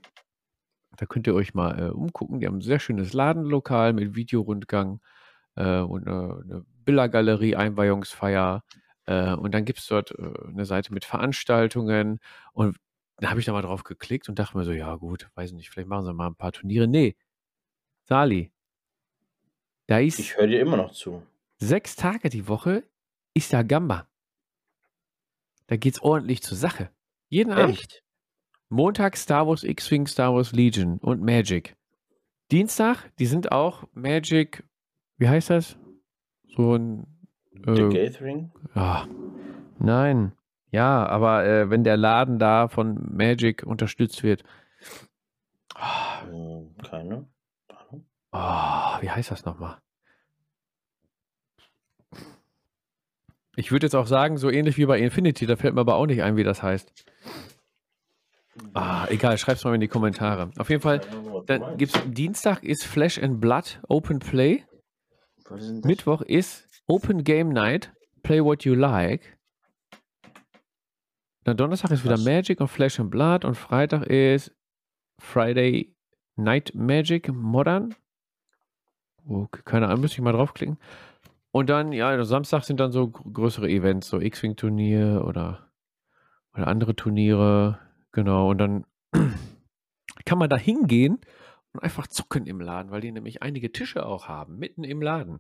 Da könnt ihr euch mal äh, umgucken. Die haben ein sehr schönes Ladenlokal mit Videorundgang äh, und äh, eine Bildergalerie, Einweihungsfeier. Äh, und dann gibt es dort äh, eine Seite mit Veranstaltungen. Und da habe ich da mal drauf geklickt und dachte mir so, ja gut, weiß nicht, vielleicht machen sie mal ein paar Turniere. Nee, Sali, da ist Ich höre dir immer noch zu. sechs Tage die Woche ist da Gamba. Da geht's ordentlich zur Sache. Jeden Abend. Echt? Montag Star Wars X-Wing, Star Wars Legion und Magic. Dienstag, die sind auch Magic, wie heißt das? So ein. The Äh, Gathering? ah, nein. Ja, aber äh, wenn der Laden da von Magic unterstützt wird. Hm, keine. Ahnung. Oh, wie heißt das nochmal? Ich würde jetzt auch sagen, so ähnlich wie bei Infinity, da fällt mir aber auch nicht ein, wie das heißt. Ah, egal, schreib's mal in die Kommentare. Auf jeden Fall, dann gibt's Dienstag ist Flash and Blood Open Play. Was ist denn das? Mittwoch ist Open Game Night, Play What You Like. Dann Donnerstag ist wieder Was? Magic und Flash and Blood und Freitag ist Friday Night Magic Modern. Okay, keine Ahnung, müsste ich mal draufklicken. Und dann, ja, Samstag sind dann so gr- größere Events, so X-Wing-Turnier oder, oder andere Turniere. Genau, und dann kann man da hingehen und einfach zocken im Laden, weil die nämlich einige Tische auch haben, mitten im Laden.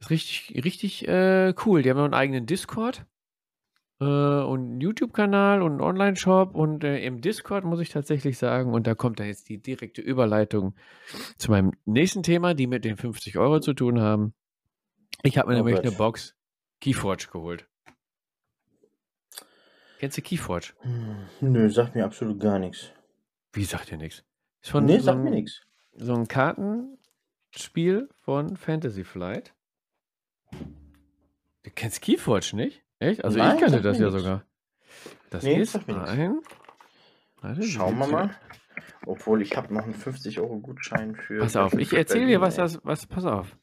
Ist richtig, richtig äh, cool. Die haben noch einen eigenen Discord äh, und einen YouTube-Kanal und einen Online-Shop. Und äh, im Discord muss ich tatsächlich sagen, und da kommt dann jetzt die direkte Überleitung zu meinem nächsten Thema, die mit den 50 Euro zu tun haben. Ich habe mir Oh nämlich Gott. eine Box Keyforge geholt. Kennst du Keyforge? Hm, Nö, sagt mir absolut gar nichts. Wie sagt dir nichts? Ist von Nee, so sagt mir einem- nichts. so ein Kartenspiel von Fantasy Flight. Du kennst Keyforge nicht? Echt? Also Nein, ich kannte sagt das mir ja nix. sogar. Das Nee, ist sagt mir nix. ein... Warte, wie Schauen wir mal. Obwohl, ich habe noch einen 50-Euro-Gutschein für. Pass auf, ich erzähle dir, was das... Was, pass auf.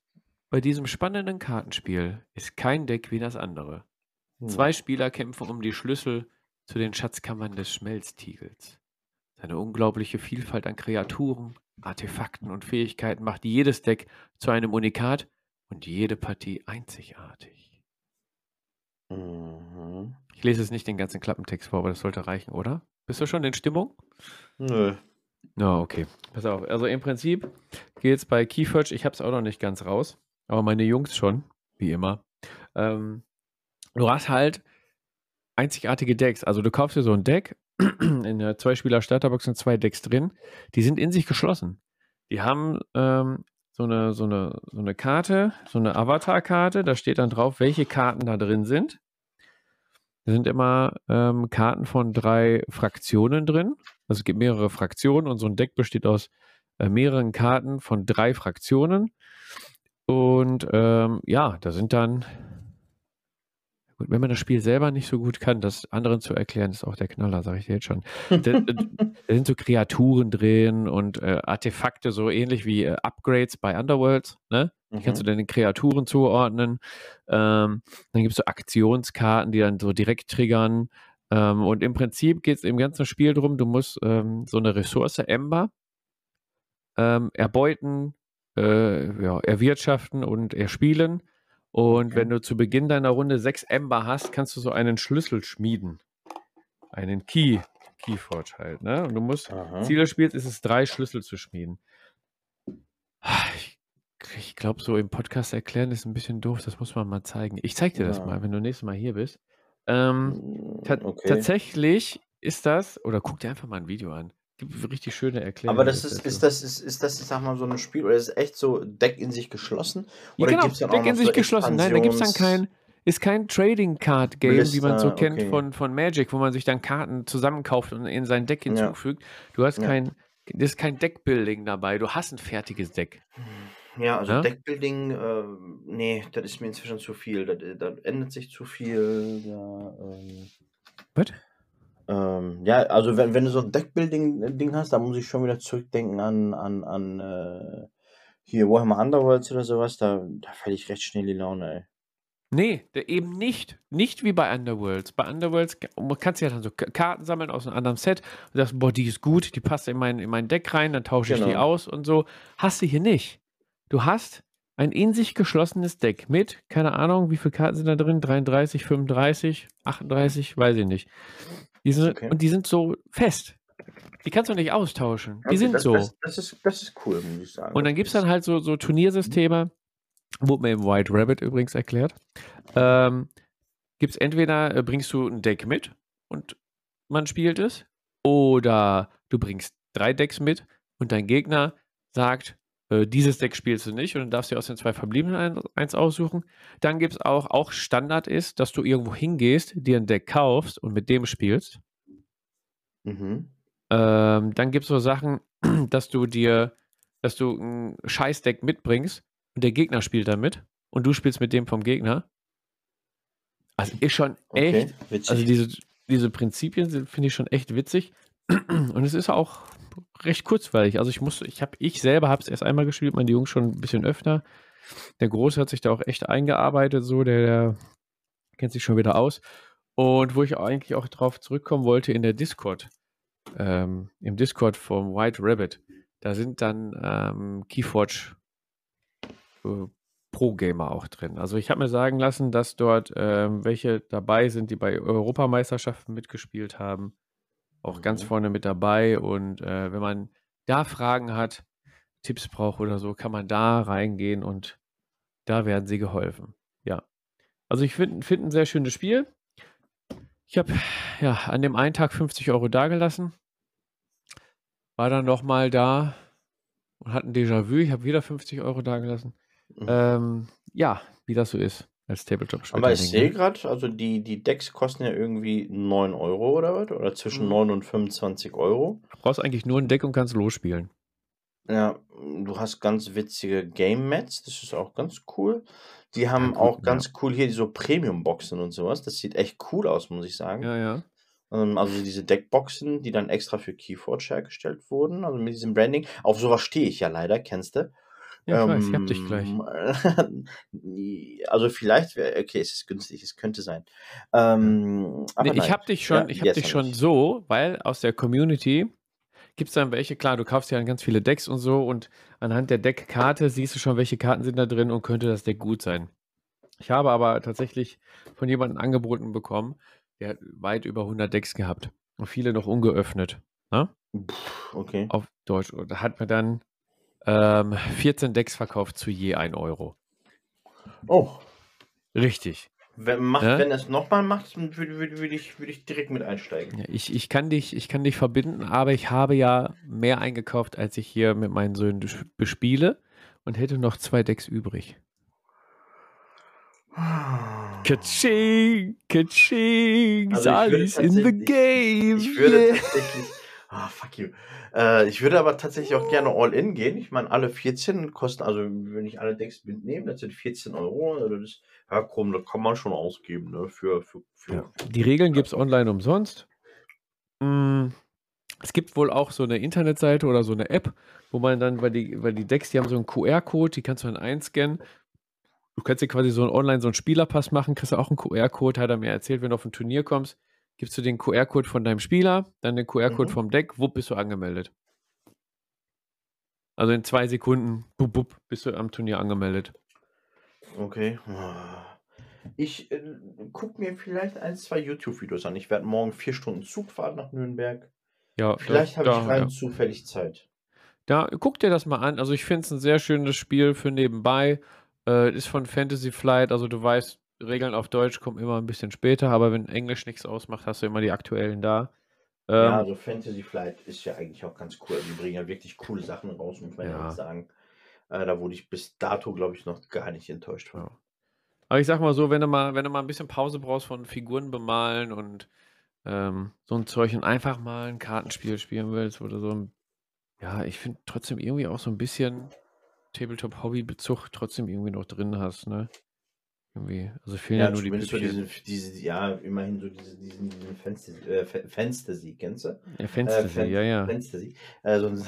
Bei diesem spannenden Kartenspiel ist kein Deck wie das andere. ey. Zwei Spieler kämpfen um die Schlüssel zu den Schatzkammern des Schmelztiegels. Seine unglaubliche Vielfalt an Kreaturen, Artefakten und Fähigkeiten macht jedes Deck zu einem Unikat und jede Partie einzigartig. Mhm. Ich lese jetzt nicht den ganzen Klappentext vor, aber das sollte reichen, oder? Bist du schon in Stimmung? Nö. Ja, okay. Pass auf. Also im Prinzip geht es bei Keyforge, ich habe es auch noch nicht ganz raus, aber meine Jungs schon, wie immer. Ähm, du hast halt einzigartige Decks. Also du kaufst dir so ein Deck, in der Zwei-Spieler-Starterbox sind zwei Decks drin, die sind in sich geschlossen. Die haben ähm, so, eine, so, eine, so eine Karte, so eine Avatar-Karte, da steht dann drauf, welche Karten da drin sind. Da sind immer ähm, Karten von drei Fraktionen drin. Also es gibt mehrere Fraktionen und so ein Deck besteht aus äh, mehreren Karten von drei Fraktionen. Und ähm, ja, da sind dann, gut, wenn man das Spiel selber nicht so gut kann, das anderen zu erklären, ist auch der Knaller, sage ich dir jetzt schon. Da, da da sind so Kreaturen drin und äh, Artefakte, so ähnlich wie äh, Upgrades bei Underworlds, ne? Die kannst du Mhm. dann den Kreaturen zuordnen. Ähm, dann gibt es so Aktionskarten, die dann so direkt triggern. Ähm, und im Prinzip geht es im ganzen Spiel darum, du musst ähm, so eine Ressource Ember ähm, erbeuten, äh, ja, erwirtschaften und erspielen. Und Okay. wenn du zu Beginn deiner Runde sechs Ember hast, kannst du so einen Schlüssel schmieden. Einen Key. Keyforge halt, ne? Und du musst Aha. Ziel des Spiels ist es, drei Schlüssel zu schmieden. Ich, ich glaube, so im Podcast erklären ist ein bisschen doof. Das muss man mal zeigen. Ich zeig dir das Ja. mal, wenn du nächstes Mal hier bist. Ähm, ta Mm, Okay. Tatsächlich ist das, oder guck dir einfach mal ein Video an. Gibt richtig schöne Erklärungen. Aber das ist, ist das, ist, ist das, ich sag mal, so ein Spiel, oder ist es echt so Deck in sich geschlossen? Ja, Oder genau, gibt's dann auch Deck in sich so geschlossen. Nein, da gibt es dann kein, ist kein Trading Card Game, wie man so Blister, kennt okay. von, von Magic, wo man sich dann Karten zusammenkauft und in sein Deck Ja. hinzufügt. Du hast Ja. kein, das ist kein Deckbuilding dabei. Du hast ein fertiges Deck. Ja, also Ja? Deckbuilding, äh, nee, das ist mir inzwischen zu viel. Da, da ändert sich zu viel. Da, ähm, Was? Ähm, ja, also wenn, wenn du so ein Deckbuilding-Ding hast, da muss ich schon wieder zurückdenken an, an, an äh, hier Warhammer Underworlds oder sowas. Da, da falle ich recht schnell die Laune, ey. Nee, der eben nicht. Nicht wie bei Underworlds. Bei Underworlds man kannst du ja dann so Karten sammeln aus einem anderen Set und sagst, boah, die ist gut, die passt in mein, in mein Deck rein, dann tausche ich die Genau. aus und so. Hast du hier nicht. Du hast ein in sich geschlossenes Deck mit, keine Ahnung, wie viele Karten sind da drin? 33, 35, 38, weiß ich nicht. Die sind, Okay. Und die sind so fest. Die kannst du nicht austauschen. Die Okay, sind das, so. Das, das, ist, das ist cool, muss ich sagen. Und dann gibt es dann halt so, so Turniersysteme, wurde mir im White Rabbit übrigens erklärt. Ähm, gibt es entweder äh, bringst du ein Deck mit und man spielt es, oder du bringst drei Decks mit und dein Gegner sagt, äh, dieses Deck spielst du nicht und dann darfst du dir aus den zwei verbliebenen ein, eins aussuchen. Dann gibt es auch, auch Standard ist, dass du irgendwo hingehst, dir ein Deck kaufst und mit dem spielst. Mhm. Ähm, dann gibt es so Sachen, dass du dir, dass du ein Scheißdeck mitbringst und der Gegner spielt damit und du spielst mit dem vom Gegner. Also ist schon Okay, echt, witzig. also diese, diese Prinzipien finde ich schon echt witzig. Und es ist auch recht kurzweilig. Also ich muss, ich habe, ich selber habe es erst einmal gespielt, meine Jungs schon ein bisschen öfter. Der Große hat sich da auch echt eingearbeitet, so, der, der kennt sich schon wieder aus. Und wo ich eigentlich auch drauf zurückkommen wollte in der Discord, ähm, im Discord vom White Rabbit, da sind dann ähm, Keyforge äh, Pro-Gamer auch drin. Also ich habe mir sagen lassen, dass dort ähm, welche dabei sind, die bei Europameisterschaften mitgespielt haben. Auch ganz Mhm. vorne mit dabei. Und äh, wenn man da Fragen hat, Tipps braucht oder so, kann man da reingehen und da werden sie geholfen. Ja. Also ich finde find ein sehr schönes Spiel. Ich habe ja an dem einen Tag 50 Euro dagelassen. War dann nochmal da und hatte ein Déjà-vu. Ich habe wieder 50 Euro dagelassen. Mhm. Ähm, ja, wie das so ist als Tabletop-Spieler. Aber ich sehe gerade, also die, die Decks kosten ja irgendwie 9 Euro oder was? Oder zwischen Mhm. 9 und 25 Euro. Du brauchst eigentlich nur ein Deck und kannst losspielen. Ja, du hast ganz witzige Game Mats, das ist auch ganz cool. Die haben gut, auch ja. ganz cool hier so Premium-Boxen und sowas. Das sieht echt cool aus, muss ich sagen. Ja, ja. Ähm, also diese Deckboxen, die dann extra für Keyforge hergestellt wurden, also mit diesem Branding. Auf sowas stehe ich ja leider, kennst du? Ja, ich weiß, ich hab dich gleich. Ähm, also vielleicht wäre, okay, es ist günstig, es könnte sein. Ähm, Nee, ich habe dich schon, Ja, ich jetzt dich hab schon ich. so, weil aus der Community gibt es dann welche, klar, du kaufst ja dann ganz viele Decks und so und anhand der Deckkarte siehst du schon, welche Karten sind da drin und könnte das Deck gut sein. Ich habe aber tatsächlich von jemandem angeboten bekommen, der hat weit über 100 Decks gehabt und viele noch ungeöffnet, ne? Okay. Auf Deutsch. Und da hat man dann ähm, 14 Decks verkauft zu je 1 Euro. Oh, Richtig. wenn, macht, Ja? wenn er es nochmal macht, würde würd, würd ich, würd ich direkt mit einsteigen. Ja, ich, ich, kann dich, ich kann dich verbinden, aber ich habe ja mehr eingekauft, als ich hier mit meinen Söhnen bespiele und hätte noch zwei Decks übrig. Kaching, Kaching, Also ich würde Salis in the game. Ich würde yeah. tatsächlich. Ah, fuck you. Äh, ich würde aber tatsächlich auch gerne All-In gehen. Ich meine, alle 14 kosten, also wenn ich alle Decks mitnehme, das sind 14 Euro. Also das, ja, komm, das kann man schon ausgeben, ne? Für, für, für, Ja. Die Regeln gibt es online umsonst. Mm, Es gibt wohl auch so eine Internetseite oder so eine App, wo man dann, weil die, weil die Decks, die haben so einen QR-Code, die kannst du dann einscannen. Du kannst dir quasi so ein online so einen Spielerpass machen, kriegst du auch einen QR-Code, hat er mir erzählt, wenn du auf ein Turnier kommst, gibst du den QR-Code von deinem Spieler, dann den QR-Code Mhm. vom Deck, wupp, bist du angemeldet. Also in zwei Sekunden, bup, bup, bist du am Turnier angemeldet. Okay. Ich äh, gucke mir vielleicht ein, zwei YouTube-Videos an. Ich werde morgen vier Stunden Zug fahren nach Nürnberg. Ja, Vielleicht habe ich rein ja. zufällig Zeit. Da, guck dir das mal an. Also ich finde es ein sehr schönes Spiel für nebenbei. Äh, ist von Fantasy Flight, also du weißt, Regeln auf Deutsch kommen immer ein bisschen später, aber wenn Englisch nichts ausmacht, hast du immer die aktuellen da. Ähm, ja, also Fantasy Flight ist ja eigentlich auch ganz cool. Die bringen ja wirklich coole Sachen raus, muss man ja, sagen. Äh, da wurde ich bis dato, glaube ich, noch gar nicht enttäuscht von. Ja. Aber ich sag mal so, wenn du mal, wenn du mal ein bisschen Pause brauchst von Figuren bemalen und ähm, so ein Zeug und einfach mal ein Kartenspiel spielen willst oder so ein, ja, ich finde trotzdem irgendwie auch so ein bisschen Tabletop-Hobby-Bezug trotzdem irgendwie noch drin hast, ne? Irgendwie, also fehlen ja, Ja, nur die so Püppchen. diese, ja, immerhin so diese, diesen, diesen Fantasy, äh, Fantasy, kennst du? Ja, Fantasy, Fan- ja, ja. Fantasy. Äh, so ein,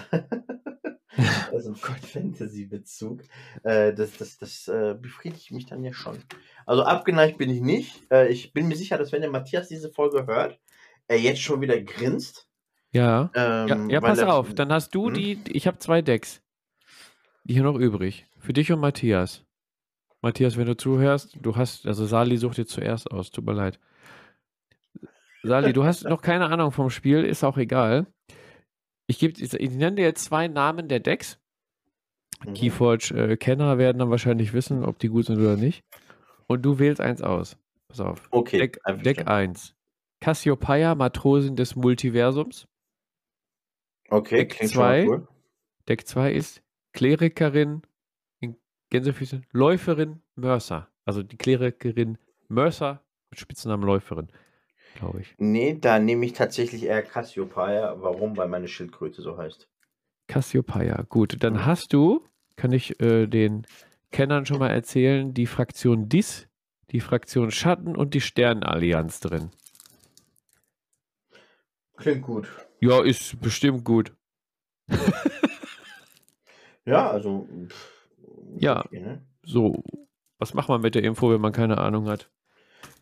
also ein Fantasy-Bezug. Äh, das das, das äh, befriedigt mich dann ja schon. Also abgeneigt bin ich nicht. Äh, ich bin mir sicher, dass wenn der Matthias diese Folge hört, er jetzt schon wieder grinst. Ja, Ähm, ja, ja pass er- auf, dann hast du Hm? die, ich habe zwei Decks, die hier noch übrig. Für dich und Matthias. Matthias, wenn du zuhörst, du hast, also Sali sucht dir zuerst aus, tut mir leid. Sali, du hast noch keine Ahnung vom Spiel, ist auch egal. Ich, geb, ich, ich nenne dir jetzt zwei Namen der Decks. Mhm. Keyforge-Kenner werden dann wahrscheinlich wissen, ob die gut sind oder nicht. Und du wählst eins aus. Pass auf. Okay, Deck, Deck einverstanden. 1. Cassiopeia, Matrosin des Multiversums. Okay, Deck klingt schon mal zwei. cool. Deck 2 ist Klerikerin, in Gänsefüßchen, Läuferin Mercer. Also die Klerikerin Mercer mit Spitznamen Läuferin, glaube ich. Nee, da nehme ich tatsächlich eher Cassiopeia. Warum? Weil meine Schildkröte so heißt. Cassiopeia. Gut, dann hast du, kann ich äh, den Kennern schon mal erzählen, die Fraktion Dis, die Fraktion Schatten und die Sternallianz drin. Klingt gut. Ja, ist bestimmt gut. Ja, also. Pff, Ja. okay, ne? So, was macht man mit der Info, wenn man keine Ahnung hat?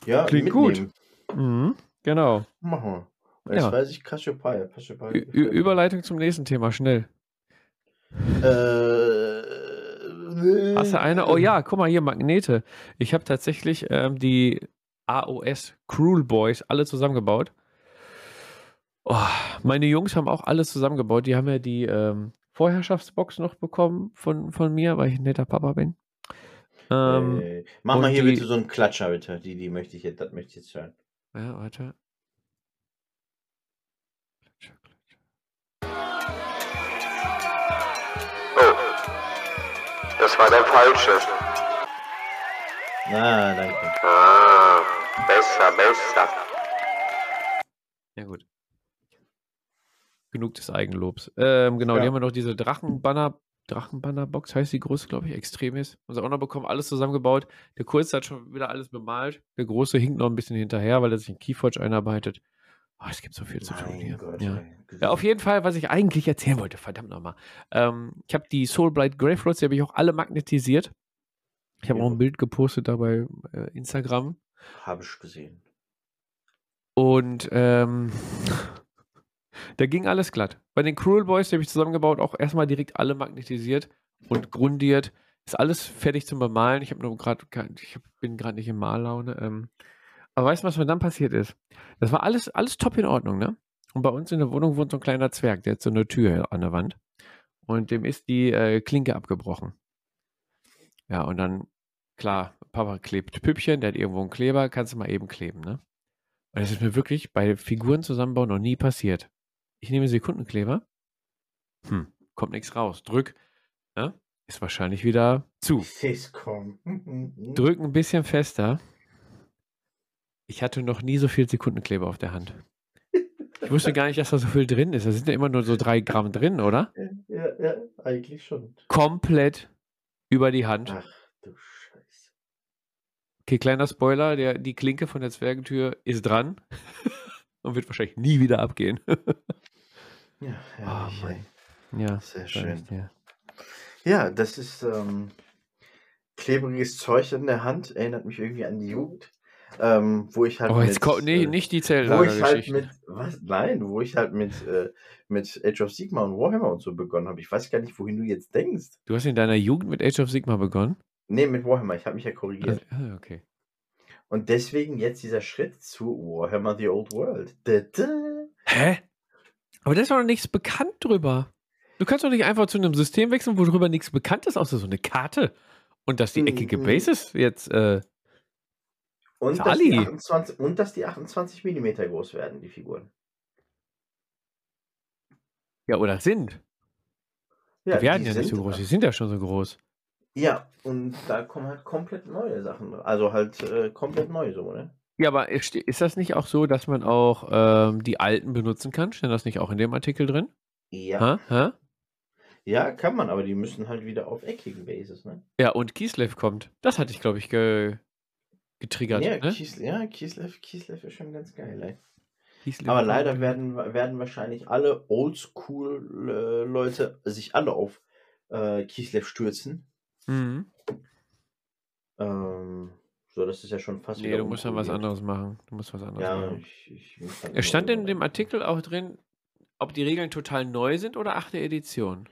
Ja, Klingt gut. mitnehmen. Mhm, genau. Machen wir. Jetzt Ja. weiß ich mir. Überleitung zum nächsten Thema, schnell. Äh, Hast du eine? Oh ja, guck mal hier, Magnete. Ich habe tatsächlich ähm, die AOS Cruel Boys alle zusammengebaut. Oh, meine Jungs haben auch alles zusammengebaut. Die haben ja die ähm, Vorherrschaftsbox noch bekommen von, von mir, weil ich ein netter Papa bin. Ähm, Äh, mach mal hier die- bitte so einen Klatscher, bitte. Die, die möchte ich jetzt, das möchte ich jetzt hören. ja, warte. Klatscher, klatscher. Oh, das war der falsche. Ah, danke. Ah, besser, besser. Ja, gut. Genug des Eigenlobs. Ähm, genau, Ja. die haben wir noch diese Drachenbanner, Drachenbanner-Box, heißt die große, glaube ich, Extremis. Haben sie auch noch bekommen, alles zusammengebaut. Der kurze hat schon wieder alles bemalt. Der große hinkt noch ein bisschen hinterher, weil er sich in Keyforge einarbeitet. Oh, es gibt so viel zu tun hier. Gott, ja. Ja, auf jeden Fall, was ich eigentlich erzählen wollte, verdammt nochmal. Ähm, ich habe die Soulblight Grave Roads, die habe ich auch alle magnetisiert. Ich habe Ja. auch ein Bild gepostet da bei äh, Instagram. Habe ich gesehen. Und ähm, da ging alles glatt. Bei den Cruel Boys, die habe ich zusammengebaut, auch erstmal direkt alle magnetisiert und grundiert. Ist alles fertig zum Bemalen. Ich habe nur gerade, ich bin gerade nicht in Mallaune. Ähm, aber weißt du, was mir dann passiert ist? Das war alles, alles top in Ordnung, ne? Und bei uns in der Wohnung wohnt so ein kleiner Zwerg, der hat so eine Tür an der Wand. Und dem ist die äh, Klinke abgebrochen. Ja, und dann, klar, Papa klebt Püppchen, der hat irgendwo einen Kleber, kannst du mal eben kleben, ne? Und das ist mir wirklich bei Figuren zusammenbauen noch nie passiert. Ich nehme Sekundenkleber, hm, kommt nichts raus. Drück, ne? Ist wahrscheinlich wieder zu. Ich seh's kommen. Drück ein bisschen fester. Ich hatte noch nie so viel Sekundenkleber auf der Hand. Ich wusste gar nicht, dass da so viel drin ist. Da sind ja immer nur so drei Gramm drin, oder? Ja, ja, eigentlich schon. Komplett über die Hand. Ach du Scheiße. Okay, kleiner Spoiler, der, die Klinke von der Zwergentür ist dran und wird wahrscheinlich nie wieder abgehen. Ja, Ah, herrlich, Mann. ey. ja, Sehr schön. dir. Ja, das ist ähm, klebriges Zeug in der Hand. Erinnert mich irgendwie an die Jugend. Ähm, wo ich halt Oh, jetzt mit, kommt, nee, äh, nicht die wo ich halt mit, was? Nein, wo ich halt mit, äh, mit Age of Sigma und Warhammer und so begonnen habe. Ich weiß gar nicht, wohin du jetzt denkst. Du hast in deiner Jugend mit Age of Sigma begonnen? Nee, mit Warhammer. Ich habe mich ja korrigiert. Ah, okay. Und deswegen jetzt dieser Schritt zu Warhammer The Old World. Da, da. Hä? Aber da ist doch noch nichts bekannt drüber. Du kannst doch nicht einfach zu einem System wechseln, wo drüber nichts bekannt ist, außer so eine Karte. Und dass die Mm, eckige. Bases jetzt, äh, Und dass, die Sali. 28, und dass die 28 mm groß werden, die Figuren. ja, oder sind. die werden ja nicht so groß, die sind ja schon so groß. Ja, und da kommen halt komplett neue Sachen. Also halt äh, komplett neu so, ne? Ja, aber ist ist das nicht auch so, dass man auch ähm, die alten benutzen kann? Steht das nicht auch in dem Artikel drin? Ja. Hä? Hä? Ja, kann man, aber die müssen halt wieder auf eckigen Bases, ne? Ja, und Kislev kommt. Das hatte ich, glaube ich, ge getriggert. ja, ne? Kies, ja, Kislev, Kislev ist schon ganz geil, ey. Kislev Aber kommt. leider werden, werden wahrscheinlich alle Oldschool-Leute sich alle auf äh, Kislev stürzen. Mhm. Ähm, so, das ist ja schon fast Nee, du musst dann was anderes machen. Du musst was anderes Ja, machen. ich, ich muss dann Es stand in dem Artikel auch drin, ob die Regeln total neu sind oder achte Edition.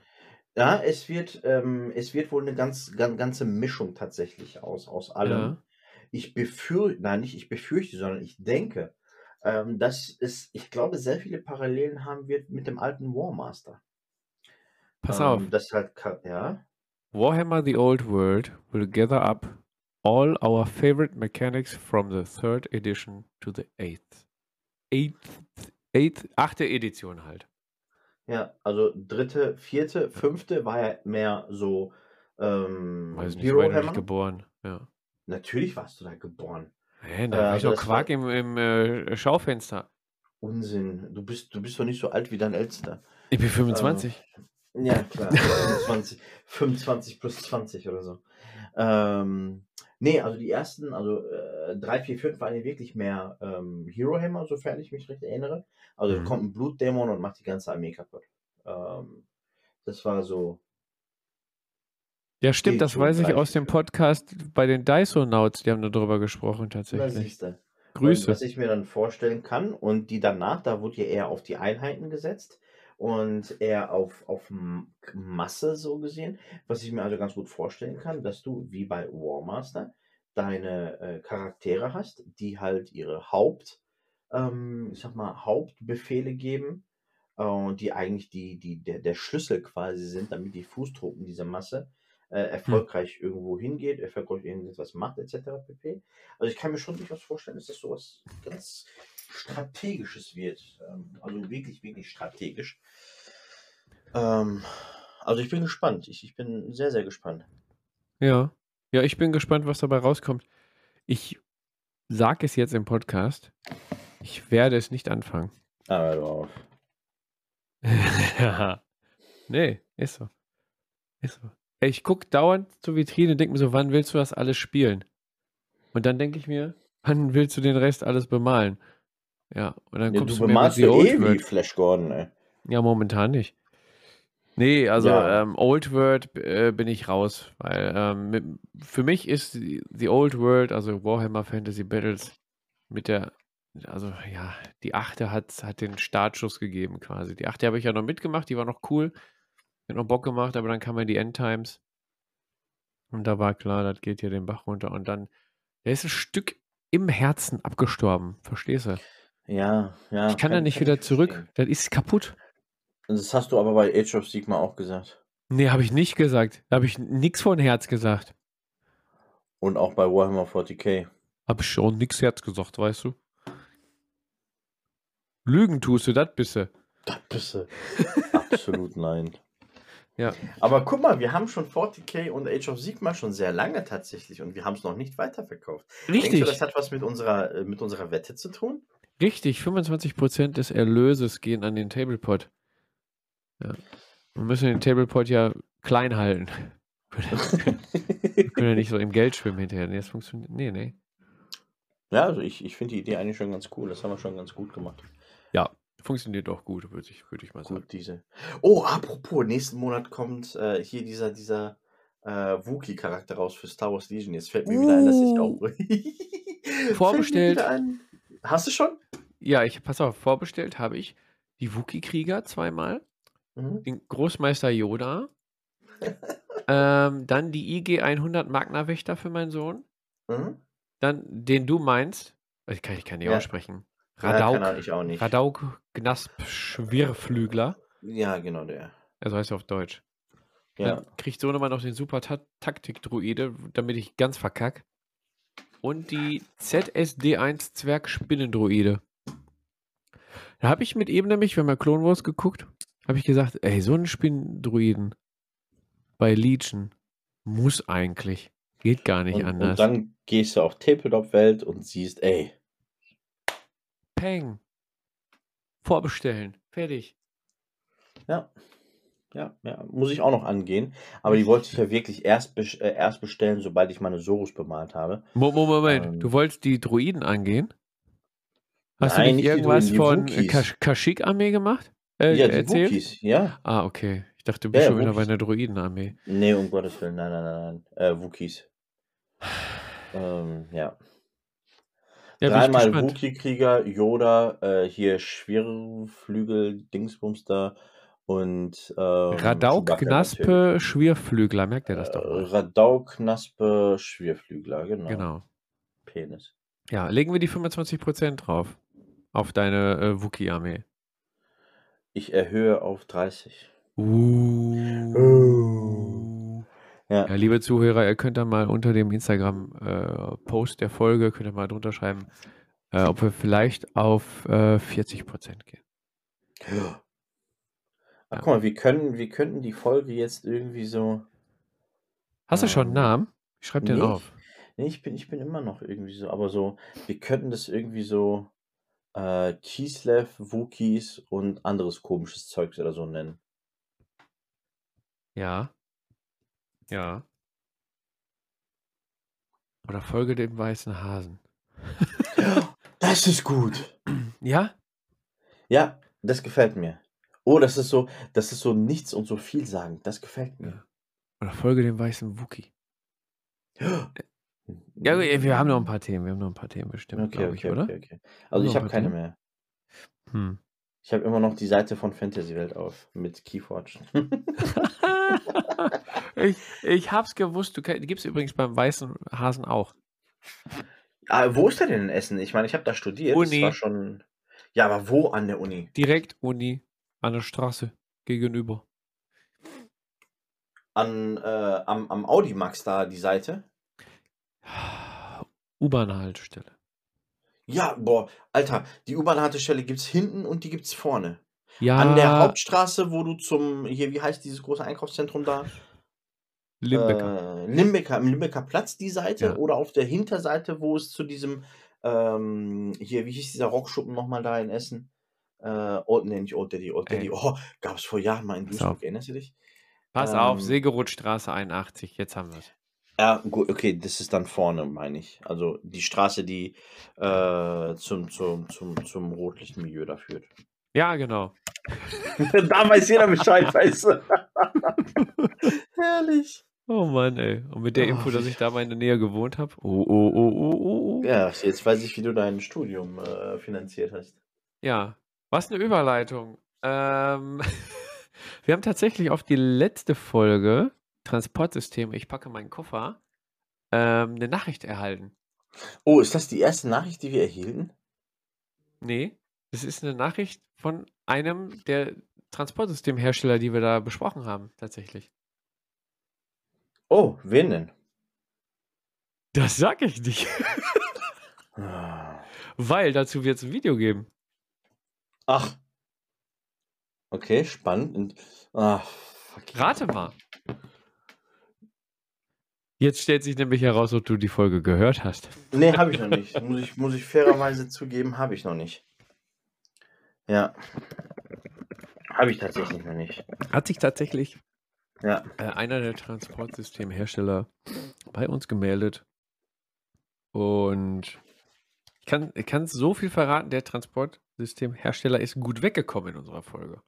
Ja, es wird, ähm, es wird wohl eine ganz, ganz, ganze Mischung tatsächlich aus, aus allem. Ja. Ich befürchte, nein, nicht ich befürchte, sondern ich denke, ähm, dass es, ich glaube, sehr viele Parallelen haben wird mit dem alten Warmaster. Pass ähm, auf. Das halt, ja, Warhammer The Old World will gather up all our favorite mechanics from the third edition to the eighth. Eighth, eighth, achte Edition halt. ja, also dritte, vierte, fünfte war ja mehr so ähm, Weiß nicht, war nicht geboren. Ja. Natürlich warst du da geboren. Hä, da Äh, war ich doch Quark war- im, im äh, Schaufenster. Unsinn. Du bist, du bist doch nicht so alt wie dein Ältester. Ich bin 25. Ja, klar. 25, 25 plus 20 oder so. Ähm, nee, also die ersten, also äh, 3, 4, 5 waren ja wirklich mehr ähm, Hero Hammer, sofern ich mich recht erinnere. Also Mhm. kommt ein Blutdämon und macht die ganze Armee kaputt. Ähm, das war so. ja, stimmt, das weiß ich aus dem. Podcast bei den Dysonauts, die haben darüber gesprochen Na, tatsächlich. Und Grüße. was ich mir dann vorstellen kann, und die danach, da wurde ja eher auf die Einheiten gesetzt und eher auf, auf Masse so gesehen. Was ich mir also ganz gut vorstellen kann, dass du wie bei Warmaster deine äh, Charaktere hast, die halt ihre Haupt, ähm, ich sag mal, Hauptbefehle geben äh, und die eigentlich die, die, der, der Schlüssel quasi sind, damit die Fußtruppen dieser Masse äh, erfolgreich irgendwo hingeht, erfolgreich irgendetwas macht, etc. pp. Also ich kann mir schon durchaus vorstellen, dass das sowas ganz Strategisches wird. Ähm, also wirklich, wirklich strategisch. Ähm, also ich bin gespannt. Ich, ich bin sehr, sehr gespannt. Ja. Ja, ich bin gespannt, was dabei rauskommt. Ich sage es jetzt im Podcast. Ich werde es nicht anfangen. Ah, hör doch auf. ja. Nee, ist so. Ist so. Ich gucke dauernd zur Vitrine und denke mir so, wann willst du das alles spielen? Und dann denke ich mir, wann willst du den Rest alles bemalen? Ja, und dann Ja, kommst du du bemalst ja eh wie. Flash Gordon, ey. Ja, momentan nicht. Nee, also Ja. ähm, Old World äh, bin ich raus, weil ähm, mit, für mich ist die, die Old World, also Warhammer Fantasy Battles, mit der, also ja, die achte hat, hat den Startschuss gegeben quasi. Die achte habe ich ja noch mitgemacht, die war noch cool, hat noch Bock gemacht, aber dann kamen die Endtimes und da war klar, das geht hier den Bach runter und dann, der ist ein Stück im Herzen abgestorben, verstehst du? Ja, ja. Ich kann da nicht kann wieder zurück, das ist kaputt. Das hast du aber bei Age of Sigma auch gesagt. Nee, habe ich nicht gesagt. Da habe ich nichts von Herz gesagt. Und auch bei Warhammer 40k. Habe ich schon nichts Herz gesagt, weißt du? Lügen tust du, das bist du. Das bist du. Absolut nein. Ja. Aber guck mal, wir haben schon 40k und Age of Sigma schon sehr lange tatsächlich und wir haben es noch nicht weiterverkauft. Denkst Richtig, du, das hat was mit unserer, äh, mit unserer Wette zu tun? Richtig. 25% des Erlöses gehen an den Tablepot. Ja. Wir müssen den Tablepot ja klein halten. Wir können ja nicht so im Geld schwimmen hinterher. Nee, das funktioniert. Nee, nee. ja, also ich, ich finde die Idee eigentlich schon ganz cool. Das haben wir schon ganz gut gemacht. Ja, funktioniert doch gut, würde ich, würd ich mal sagen. Gut, diese. Oh, apropos, nächsten Monat kommt äh, hier dieser, dieser äh, Wookie-Charakter raus für Star Wars Legion. Jetzt fällt mir wieder ein, dass ich auch. Fällt mir Vorbestellt. wieder ein. Hast du schon? Ja, ich pass auf, vorbestellt habe ich die Wookie-Krieger zweimal. Mhm. den Großmeister Yoda, ähm, dann die IG 100 Magna-Wächter für meinen Sohn, Mhm. dann den du meinst, ich kann, ich kann nicht Ja. aussprechen, Ja, Radauk, ich auch nicht. Radauk Gnasp Schwirrflügler, Ja, genau der. also heißt er auf Deutsch. Ja. Dann kriegt Sohnemann noch den Super Ta Taktik-Druide, damit ich ganz verkack. Und die ZSD1 Zwerg-Spinnendruide. Da habe ich mit ihm nämlich, wenn wir Clone Wars geguckt, habe ich gesagt, ey, so einen Spinnendruiden bei Legion muss eigentlich. Geht gar nicht Und, anders. und dann gehst du auf Tabletop-Welt und siehst, ey, Peng. Vorbestellen. Fertig. ja. Ja, ja, muss ich auch noch angehen. Aber die wollte ich ja wirklich erst, bes- äh, erst bestellen, sobald ich meine Sorus bemalt habe. Mo Mo- Moment, Ähm. du wolltest die Druiden angehen? Hast Nein, du nicht irgendwas Druiden, von Wookies. Kash Kashyyyk-Armee gemacht? Äh, ja, die erzählt? Wookies, ja. Ah, okay. Ich dachte, du bist Ja, schon wieder bei einer Druidenarmee. Nee, um Gottes Willen, nein, nein, nein, nein. Äh, Wookies. Ähm, ja. Ja, Dreimal. Wookie-Krieger, Yoda, äh, hier Schwirrflügel, Dingsbumster und ähm, Radauk, natürlich. Schwirrflügler. Merkt ihr das doch Äh, mal. Radauk, Knaspe, Schwirrflügler, genau. Genau. Penis. Ja, legen wir die 25% drauf. Auf deine äh, Wookie-Armee. Ich erhöhe auf 30. Uh. Ja. Ja, liebe Zuhörer, ihr könnt da mal unter dem Instagram-Post der Folge, könnt ihr mal drunter schreiben, äh, ob wir vielleicht auf äh, 40% gehen. Ach, guck mal, wir können, wir könnten die Folge jetzt irgendwie so. Hast du schon einen Ähm, Namen? Ich schreib den nee, auf. Nee, ich bin, ich bin immer noch irgendwie so, aber so, wir könnten das irgendwie so äh, Kislev, Wookies und anderes komisches Zeugs oder so nennen. Ja. Ja. Oder folge dem weißen Hasen. Das ist gut. Ja? Ja, das gefällt mir. Oh, das ist so, das ist so nichts und so viel sagen. Das gefällt mir. Oder folge dem weißen Wookie. Ja, wir haben noch ein paar Themen. Wir haben noch ein paar Themen bestimmt, Okay, glaube ich, okay, oder? okay. Also ich habe keine Themen? mehr. Hm. Ich habe immer noch die Seite von Fantasy Welt auf mit Keyforge. ich, ich hab's gewusst. Du gibt's übrigens beim weißen Hasen auch. ah, wo ist der denn in Essen? Ich meine, ich habe da studiert. Uni. Das war schon. Ja, aber wo an der Uni? Direkt Uni an der Straße gegenüber. an, äh, am, am Audimax da die Seite. U-Bahn-Haltestelle. Ja, boah, Alter, die U-Bahn-Haltestelle gibt's hinten und die gibt's vorne. Ja, An der Hauptstraße, wo du zum, hier, wie heißt dieses große Einkaufszentrum da? Limbecker. Äh, Limbecker, im Limbecker Platz die Seite Ja. oder auf der Hinterseite, wo es zu diesem, ähm, hier, wie hieß dieser Rockschuppen nochmal da in Essen? Äh, Old, nee, nicht Old Daddy, Old Ey. Daddy. Oh, gab's vor Jahren mal in Duisburg, auf. erinnerst du dich? Pass auf, ähm, Segerothstraße 81, jetzt haben wir es. Ja, gut, okay, das ist dann vorne, meine ich. Also die Straße, die äh, zum, zum, zum, zum Rotlichtmilieu da führt. Ja, genau. da weiß jeder Bescheid, weißt du. Herrlich. Oh Mann, ey. Und mit der Oh, Info, dass wie- ich da mal in der Nähe gewohnt habe. Oh, oh, oh, oh, oh, oh. Ja, jetzt weiß ich, wie du dein Studium äh, finanziert hast. Ja, was eine Überleitung. Ähm, wir haben tatsächlich auf die letzte Folge Transportsystem, ich packe meinen Koffer, ähm, eine Nachricht erhalten. Oh, ist das die erste Nachricht, die wir erhielten? Nee, das ist eine Nachricht von einem der Transportsystemhersteller, die wir da besprochen haben, tatsächlich. Oh, wen denn? Das sag ich nicht, weil dazu wird es ein Video geben. Ach. Okay, spannend. Ah, fuck. Rate mal. Jetzt stellt sich nämlich heraus, ob du die Folge gehört hast. Nee, habe ich noch nicht. muss, ich, muss ich fairerweise zugeben, habe ich noch nicht. Ja. Habe ich tatsächlich noch nicht. Hat sich tatsächlich Ja. äh, einer der Transportsystemhersteller bei uns gemeldet. Und ich kann, ich kann so viel verraten, der Transportsystemhersteller ist gut weggekommen in unserer Folge.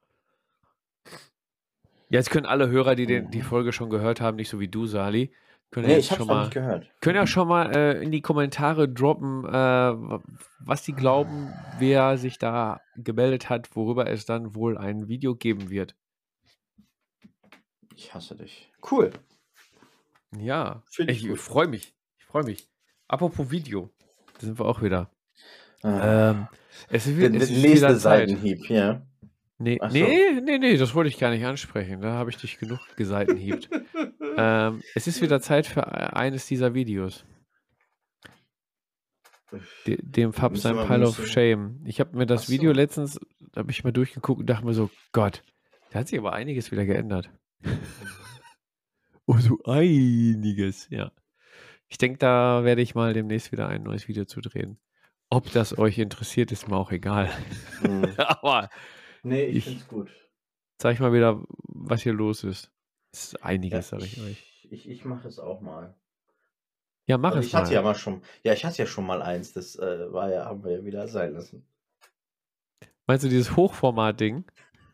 Jetzt können alle Hörer, die den, die Folge schon gehört haben, nicht so wie du, Sali, können Nee, schon mal nicht gehört. können ja schon mal äh, in die Kommentare droppen, äh, wa- was sie glauben, wer sich da gemeldet hat, worüber es dann wohl ein Video geben wird. Ich hasse dich. Cool. Ja, Find ich ich freue mich. Ich freue mich. Apropos Video, da sind wir auch wieder. Ah. Ähm, es ist, es ist nächste wieder Zeit. Seitenhieb, ja. Nee, so. nee, nee, nee, das wollte ich gar nicht ansprechen. Da habe ich dich genug geseitenhiebt. ähm, es ist wieder Zeit für eines dieser Videos. De, dem Fab sein Pile of Shame. Ich habe mir das so. Video letztens, da habe ich mal durchgeguckt und dachte mir so, Gott, da hat sich aber einiges wieder geändert. oh, so einiges, ja. Ich denke, da werde ich mal demnächst wieder ein neues Video zu drehen. Ob das euch interessiert, ist mir auch egal. Hm. aber Nee, ich, Ich- finde es gut. zeig mal wieder, was hier los ist. Es ist Ja, einiges, sage ich euch. ich, ich, ich mache es auch mal. Ja, mach Also es ich mal. hatte ja mal schon, ja, ich hatte ja schon mal eins, das äh, war ja, haben wir ja wieder sein lassen. Meinst du dieses Hochformat-Ding?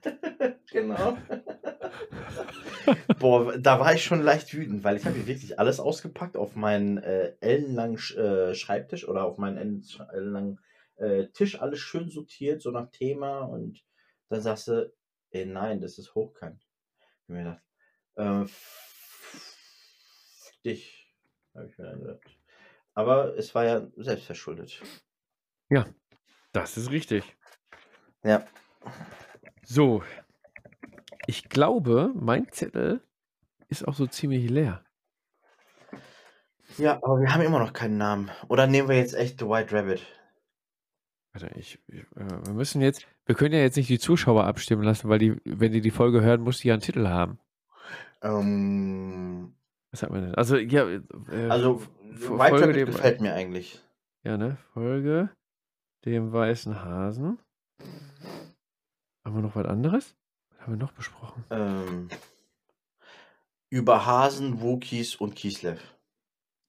Genau. Boah, da war ich schon leicht wütend, weil ich habe hier wirklich alles ausgepackt auf meinen äh, ellenlangen äh, Schreibtisch oder auf meinen ellen- ellenlangen äh, Tisch, alles schön sortiert, so nach Thema und dann sagst du, ey, nein, das ist hochkant. Ich hab mir gedacht, äh, dich, habe ich mir dann gedacht. Aber es war ja selbstverschuldet. Das ist richtig. Ja. So. Ich glaube, mein Zettel ist auch so ziemlich leer. Ja, aber wir haben immer noch keinen Namen. Oder nehmen wir jetzt echt The White Rabbit? Warte, ich, ich, äh, wir müssen jetzt, wir können ja jetzt nicht die Zuschauer abstimmen lassen, weil die, wenn die die Folge hören, muss die ja einen Titel haben. Ähm, Was hat man denn? Also, ja, äh, also, White Folge Rabbit dem- gefällt mir eigentlich. Ja, ne? Folge dem weißen Hasen. Haben wir noch was anderes? Haben wir noch besprochen? Ähm, über Hasen, Wookies und Kislev.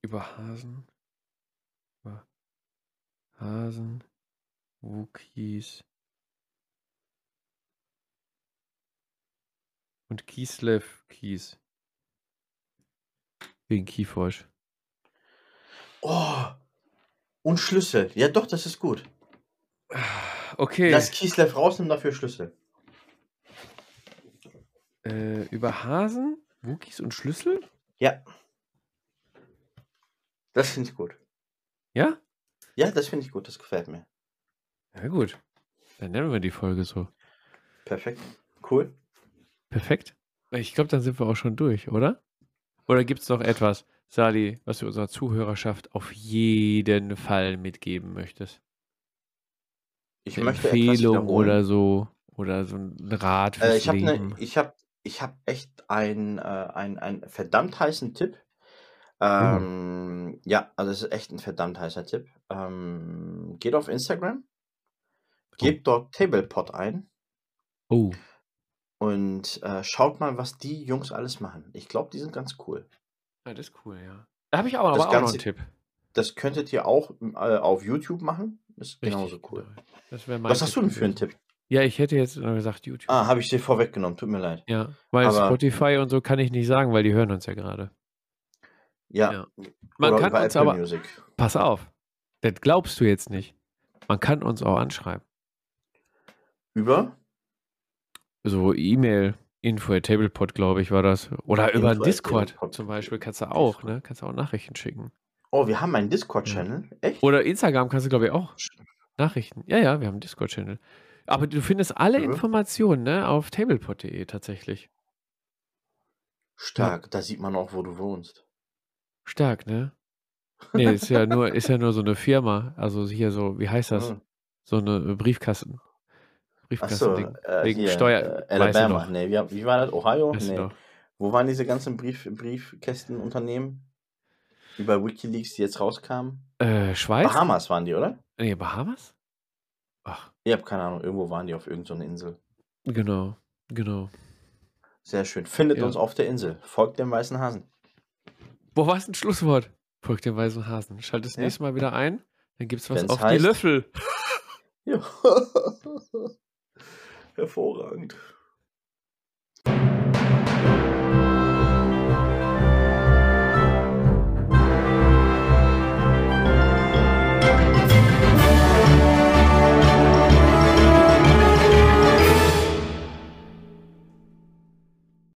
Über Hasen. Über Hasen. Wookies. Und Kislev Kies. Wegen Kieforsch. Oh! Und Schlüssel. Ja, doch, das ist gut. Okay. Lass Kislev raus, nimm dafür Schlüssel. Äh, über Hasen, Wookies und Schlüssel? Ja. Das finde ich gut. Ja? Ja, das finde ich gut. Das gefällt mir. Ja, gut. Dann nennen wir die Folge so. Perfekt. Cool. Perfekt. Ich glaube, dann sind wir auch schon durch, oder? Oder gibt es noch etwas, Sali, was du unserer Zuhörerschaft auf jeden Fall mitgeben möchtest? Ich Eine möchte Empfehlung oder so. Oder so ein Rat Äh, fürs ich habe ne, Leben. ich hab, ich hab echt einen äh, ein, ein verdammt heißen Tipp. Oh. Ähm, ja, also es ist echt ein verdammt heißer Tipp. Ähm, geht auf Instagram, gebt dort Tablepot ein Oh, und äh, schaut mal, was die Jungs alles machen. Ich glaube, die sind ganz cool. ja, das ist cool, ja. Da habe ich aber, Das aber auch noch einen Ganze- Tipp. Das könntet ihr auch äh, auf YouTube machen. Ist genauso Richtig, cool. genau. Das Was hast du denn für einen. Tipp? Ja, ich hätte jetzt gesagt YouTube. Ah, habe ich dir vorweggenommen. Tut mir leid. Ja, weil Aber- Spotify und so kann ich nicht sagen, weil die hören uns ja gerade. Ja. Ja. Man Oder kann über uns Apple aber, Music. pass auf, das glaubst du jetzt nicht. Man kann uns auch anschreiben. Über? So E-Mail, info at tablepod, glaube ich, war das. Oder über Info at Discord zum Beispiel kannst du auch, ne? Kannst du auch Nachrichten schicken. Oh, wir haben einen Discord-Channel. Echt? Oder Instagram kannst du, glaube ich, auch Nachrichten. Ja, ja, wir haben einen Discord-Channel. Aber du findest alle Ja. Informationen, ne, auf tablepod.de tatsächlich. Stark. Da sieht man auch, wo du wohnst. Stark, ne? Nee, ist ja nur, ist ja nur so eine Firma. Also hier so, wie heißt das? Hm. So eine äh, Briefkasten. Achso, Briefkastending. äh, Wegen hier, Steuer. äh, weißt du Alabama. Nee, wie, wie war das? Ohio? Weißt Nee. Wo waren diese ganzen Brief, Briefkästenunternehmen? Die bei Wikileaks, die jetzt rauskamen? Äh, Schweiz? Bahamas waren die, oder? Nee, Bahamas? Ach, Ich habe keine Ahnung. Irgendwo waren die auf irgendeiner Insel. genau, genau. Sehr schön. Findet Ja. uns auf der Insel. Folgt dem weißen Hasen. Wo war es ein Schlusswort? Folgt dem weißen Hasen. Schaltet das Ja. nächste Mal wieder ein. Dann gibt's was Wenn's auf die heißt- Löffel. Ja. Hervorragend.